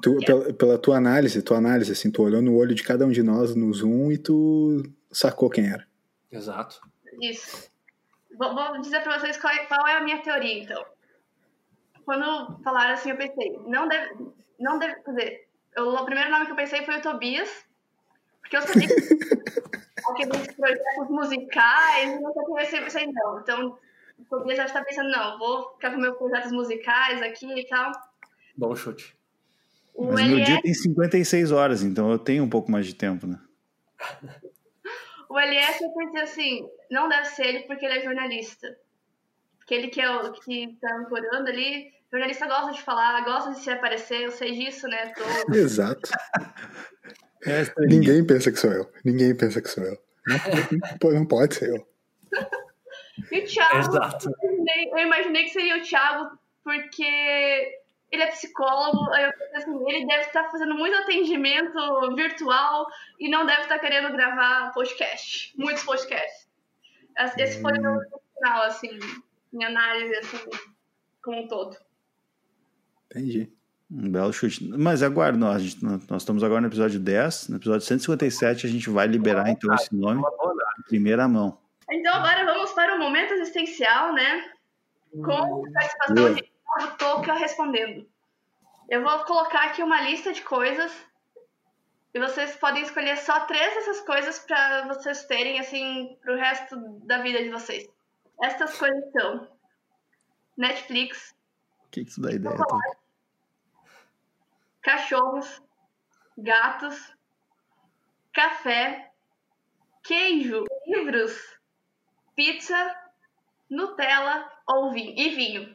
Tu, pela, pela tua análise, tua análise, assim, tu olhou no olho de cada um de nós no Zoom e tu sacou quem era. Exato. Isso. Vou, vou dizer pra vocês qual é, qual é a minha teoria, então. Quando falaram assim, eu pensei, não deve. Não deve. Quer dizer, eu- o primeiro nome que eu pensei foi o Tobias, porque eu sabia que <laughs> aqueles projetos musicais, e não sei o que vai ser, pensei, não. Então, o Tobias já está pensando, não, vou ficar com meus projetos musicais aqui e tal. Bom chute. O Mas meu dia tem 56 horas, então eu tenho um pouco mais de tempo, né? <laughs> o LS eu pensei assim, não deve ser ele porque ele é jornalista. Porque ele que é o que tá ancorando ali. Jornalista gosta de falar, gosta de se aparecer, eu sei disso, né? Tô... <laughs> Exato. <laughs> Essa Ninguém pensa que sou eu. Ninguém pensa que sou eu. Não, não pode ser eu. E o Thiago, Exato. eu imaginei, eu imaginei que seria o Thiago, porque ele é psicólogo, aí eu pensei assim, ele deve estar fazendo muito atendimento virtual e não deve estar querendo gravar podcast, muitos podcasts. Esse foi o meu final, assim, minha análise, assim, como um todo. Entendi. Um belo chute. Mas aguarda, nós, gente- nós estamos agora no episódio 10. No episódio 157 a gente vai liberar então esse nome em primeira mão. Então agora vamos para o momento existencial, né? Com a participação de Thiago Toca respondendo. Eu vou colocar aqui uma lista de coisas e vocês podem escolher só três dessas coisas para vocês terem assim pro resto da vida de vocês. Estas coisas são Netflix, O que, que isso dá ideia? Tom? cachorros, gatos, café, queijo, livros, pizza, Nutella ou vinho e vinho.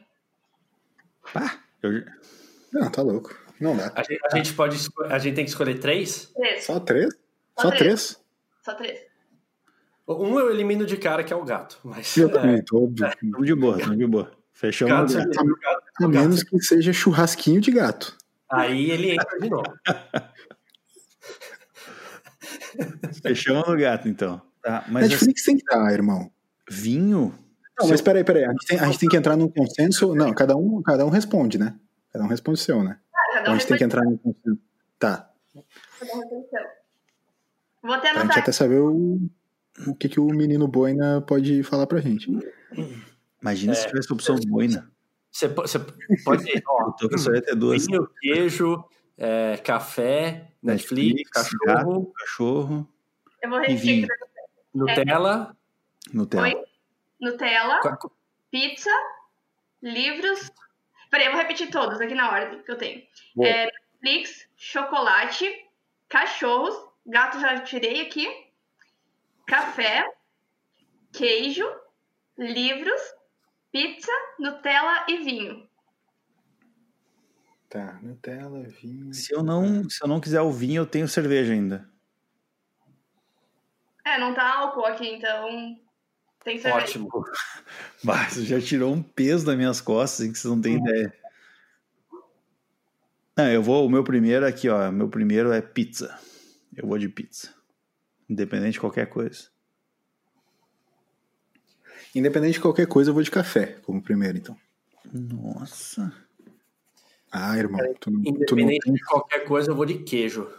Pá, eu- Não, tá louco. Não dá. A gente, a gente pode a gente tem que escolher três. Três. Só três? Só Só três. três? Só três. Um eu elimino de cara que é o gato, mas Eu é, também, tô. Tamo de boa, tamo de boa. Fechamos gato, o gato. gato. A menos que seja churrasquinho de gato. Aí ele entra de novo. <laughs> Fechamos o gato, então. Tá, mas assim, Netflix tem que estar, irmão. vinho? Não, mas peraí, peraí. A gente, tem, a gente tem que entrar num consenso. Não, cada um, cada um responde, né? Cada um responde o seu, né? Ah, cada Então um a gente tem que entrar num consenso. Tá. cada um responde o seu. Vou até Pra gente anotar até saber o, o que, que o menino boina pode falar pra gente. Imagina se tivesse a opção boina. Você, você pode ter, <laughs> ó, Eu tô com só ia ter duas. vinho, queijo, é, café, Netflix, cachorro, gato, cachorro, Eu vou repetir. Nutella. Nutella. Oi? Nutella, pizza, livros. Peraí, eu vou repetir todos aqui na ordem que eu tenho. Boa. É, Netflix, chocolate, cachorros, gato já tirei aqui, café, queijo, livros, pizza, Nutella e vinho. Tá, Nutella, vinho. Se eu não, se eu não quiser o vinho, eu tenho cerveja ainda. É, não tá álcool aqui, então tem cerveja. Ótimo. <laughs> Mas já tirou um peso das minhas costas, que vocês não têm ideia. Não, eu vou, o meu primeiro aqui, ó, meu primeiro é pizza. Eu vou de pizza. Independente de qualquer coisa. Independente de qualquer coisa, eu vou de café como primeiro, então. Nossa. Ah, irmão, tu não, tu não Independente de qualquer coisa, eu vou de queijo.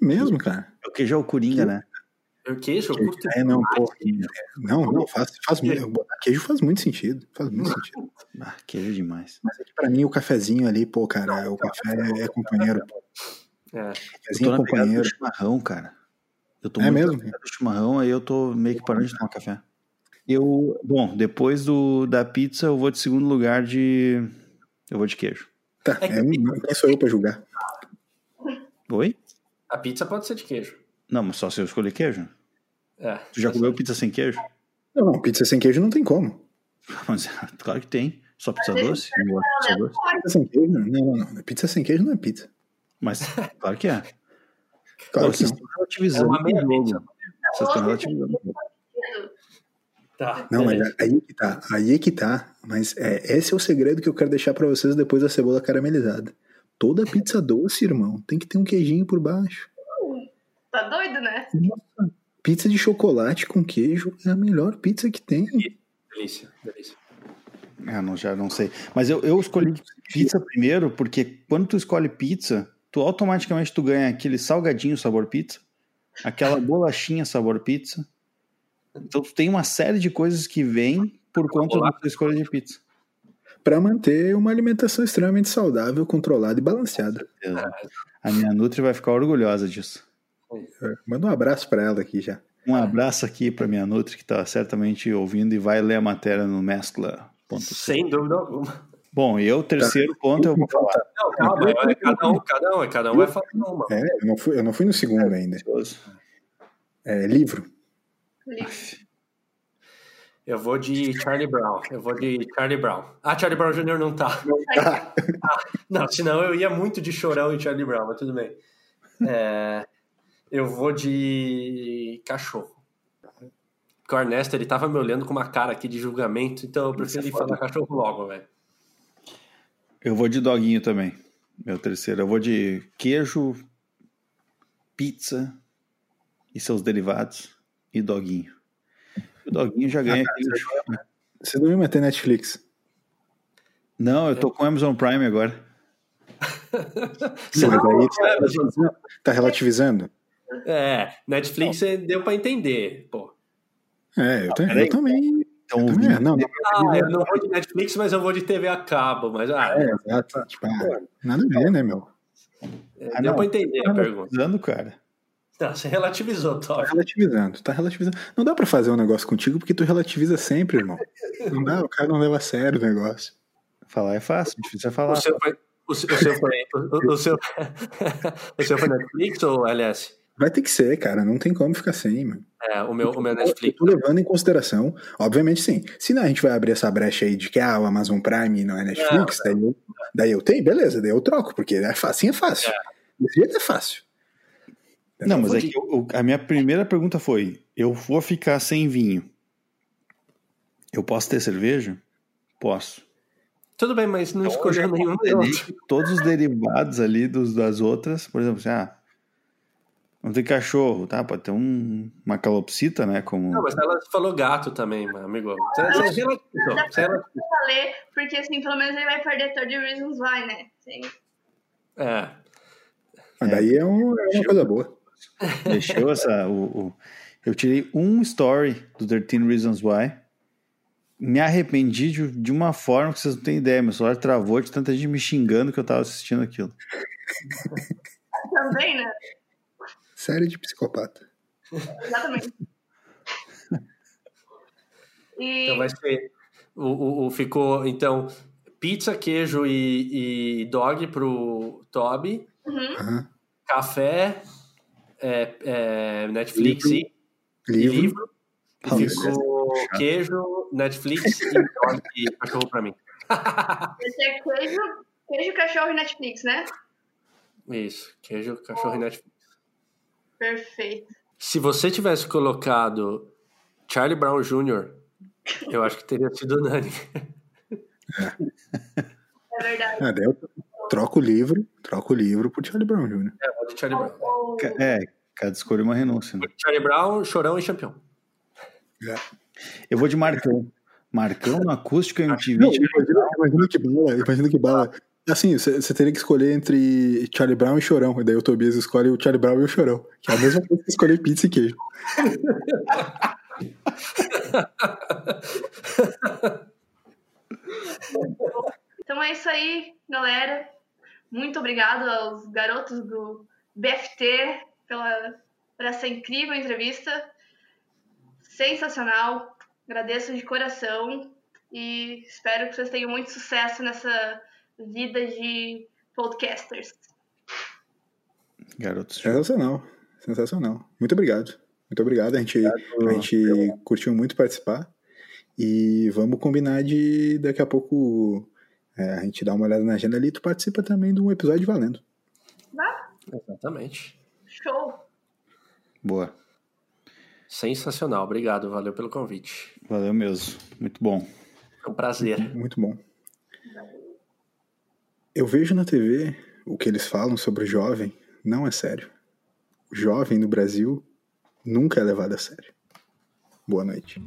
mesmo, cara. O queijo é o Coringa, né? Queijo, eu curto É, não, pô. queijo. Não, não, faz, faz muito. botar Queijo faz muito sentido. Faz muito sentido. <laughs> Ah, queijo demais. Mas é que pra mim o cafezinho ali, pô, cara, o café é companheiro. pô. É. Eu Cafezinho tô é na pegada do companheiro. chimarrão, cara. Eu tô É muito mesmo? do chimarrão, aí eu tô meio que parando de tomar café. Eu, bom, depois do, da pizza, eu vou de segundo lugar de. Eu vou de queijo. Tá, é, quem sou eu pra julgar? Oi? A pizza pode ser de queijo. Não, mas só se eu escolher queijo. É, Tu já comeu pizza sem queijo? Não, não, pizza sem queijo não tem como. <laughs> Mas, claro que tem. Só pizza doce? Eu gosto de pizza doce. Pizza sem queijo? Não, não, não. Pizza sem queijo não é pizza. Mas, claro que é. <laughs> Claro Pô, que vocês não. estão relativizando É uma meia jogo. Vocês estão relativizando. Tá. Não, mas beleza. aí que tá, aí é que tá. Mas é, esse é o segredo que eu quero deixar pra vocês depois da cebola caramelizada. Toda pizza doce, irmão, tem que ter um queijinho por baixo. Tá doido, né? Nossa, pizza de chocolate com queijo é a melhor pizza que tem. Delícia, delícia. Ah, não, já não sei. Mas eu, eu escolhi pizza primeiro, porque quando tu escolhe pizza, tu automaticamente tu ganha aquele salgadinho sabor pizza, aquela bolachinha sabor pizza. Então tu tem uma série de coisas que vêm por conta da tua escolha de pizza. Pra manter uma alimentação extremamente saudável, controlada e balanceada. A minha Nutri vai ficar orgulhosa disso. Manda um abraço pra ela aqui já. Um abraço aqui para minha Nutri, que está certamente ouvindo e vai ler a matéria no mescla.c. Sem dúvida alguma. Bom, e eu, terceiro ponto, eu vou falar. Não, calma, é cada um, cada um, cada um vai falar uma. É, eu não fui, eu não fui no segundo ainda. É, livro. Eu vou de Charlie Brown. Eu vou de Charlie Brown. Ah, Charlie Brown Jr. não tá. Não, senão eu ia muito de chorão e Charlie Brown, mas tudo bem. É, eu vou de cachorro. Porque o Ernesto, ele tava me olhando com uma cara aqui de julgamento, então eu prefiro ir falar cachorro logo, velho. Eu vou de doguinho também. Meu terceiro. Eu vou de queijo, pizza e seus derivados e doguinho. O doguinho já ganha aqui. Você não ia meter Netflix. Não, eu tô com Amazon Prime agora. Sim, mas aí tá relativizando. Tá? É, Netflix é, deu pra entender, pô. É, eu, também- peraí. eu também. Então, eu também. Não, não, Ah, eu não vou de Netflix, mas eu vou de TV a cabo, mas ah, é, exato. Tipo, ah, nada a ver, né, meu? Ah, deu não. pra entender a pergunta. Usando, cara. Não, você relativizou, Tá Top. relativizando, tá relativizando. Não dá pra fazer um negócio contigo porque tu relativiza sempre, irmão. Não dá, o cara não leva a sério o negócio. Falar é fácil, difícil é falar. O seu foi, o seu, o seu foi, o, o seu, <laughs> o seu foi Netflix ou LS? Vai ter que ser, cara, não tem como ficar sem, mano. É, o meu, o meu Eu Netflix. tô levando em consideração, obviamente sim. Se não, a gente vai abrir essa brecha aí de que ah, o Amazon Prime não é Netflix, daí, eu, daí eu tenho, beleza, daí eu troco, porque é fácil, assim é fácil. Desse jeito é fácil. Não, mas é que eu- eu- a minha primeira pergunta foi: eu vou ficar sem vinho. Eu posso ter cerveja? Posso. Tudo bem, mas não escolheu nenhum Considerei deles. que Todos os derivados ali dos, das outras, por exemplo, assim, ah, não tem cachorro, tá? Pode ter um, uma calopsita, né? Como... Não, mas ela falou gato também, meu amigo. Você, você relativizou. Você relativizou. Falei, porque assim, pelo menos ele vai perder 30 Reasons Why, né? Sim. É. Mas daí é, um- é uma coisa boa. Mexeu essa. O, o- eu tirei um story do 13 Reasons Why. Me arrependi de, de uma forma que vocês não têm ideia. Meu celular travou de tanta gente me xingando que eu tava assistindo aquilo. Também, né? Série de psicopata. Exatamente. <laughs> E Então vai ser. O, o, o- ficou, então, pizza, queijo e, e dog pro Toby. Uhum. Aham. Café, é, é, Netflix e, e Livro. livro. Nossa. Ficou queijo, Netflix e dog e cachorro pra mim. <laughs> vai ser queijo, queijo, cachorro e Netflix, né? Isso, queijo, cachorro e Netflix. Perfeito. Se você tivesse colocado Charlie Brown Jr., eu acho que teria sido unânime. É verdade. Ah, daí eu troco o livro, troco o livro por Charlie Brown Jr. É, vou de Charlie Brown. É, cada escolha é uma renúncia. Né? Charlie Brown, Chorão e Campeão. Eu vou de Marcão. Marcão no acústico MTV. Não, imagina, imagina que bala, imagina que bala. Assim, você teria que escolher entre Charlie Brown e Chorão. E daí o Tobias escolhe o Charlie Brown e o Chorão. Que é a mesma coisa que escolher pizza e queijo. <laughs> Então é isso aí, galera. Muito obrigado aos garotos do BFT pela, por essa incrível entrevista. Sensacional. Agradeço de coração e espero que vocês tenham muito sucesso nessa vida de podcasters. Garotos. Sensacional. Sensacional. Muito obrigado. Muito obrigado. A gente, obrigado, a gente curtiu muito participar. E vamos combinar de daqui a pouco é, a gente dar uma olhada na agenda ali. Tu participa também de um episódio valendo. Vá. Exatamente. Show. Boa. Sensacional. Obrigado. Valeu pelo convite. Valeu mesmo. Muito bom. É um prazer. Muito, muito bom. Eu vejo na TV o que eles falam sobre o jovem não é sério. O jovem no Brasil nunca é levado a sério. Boa noite.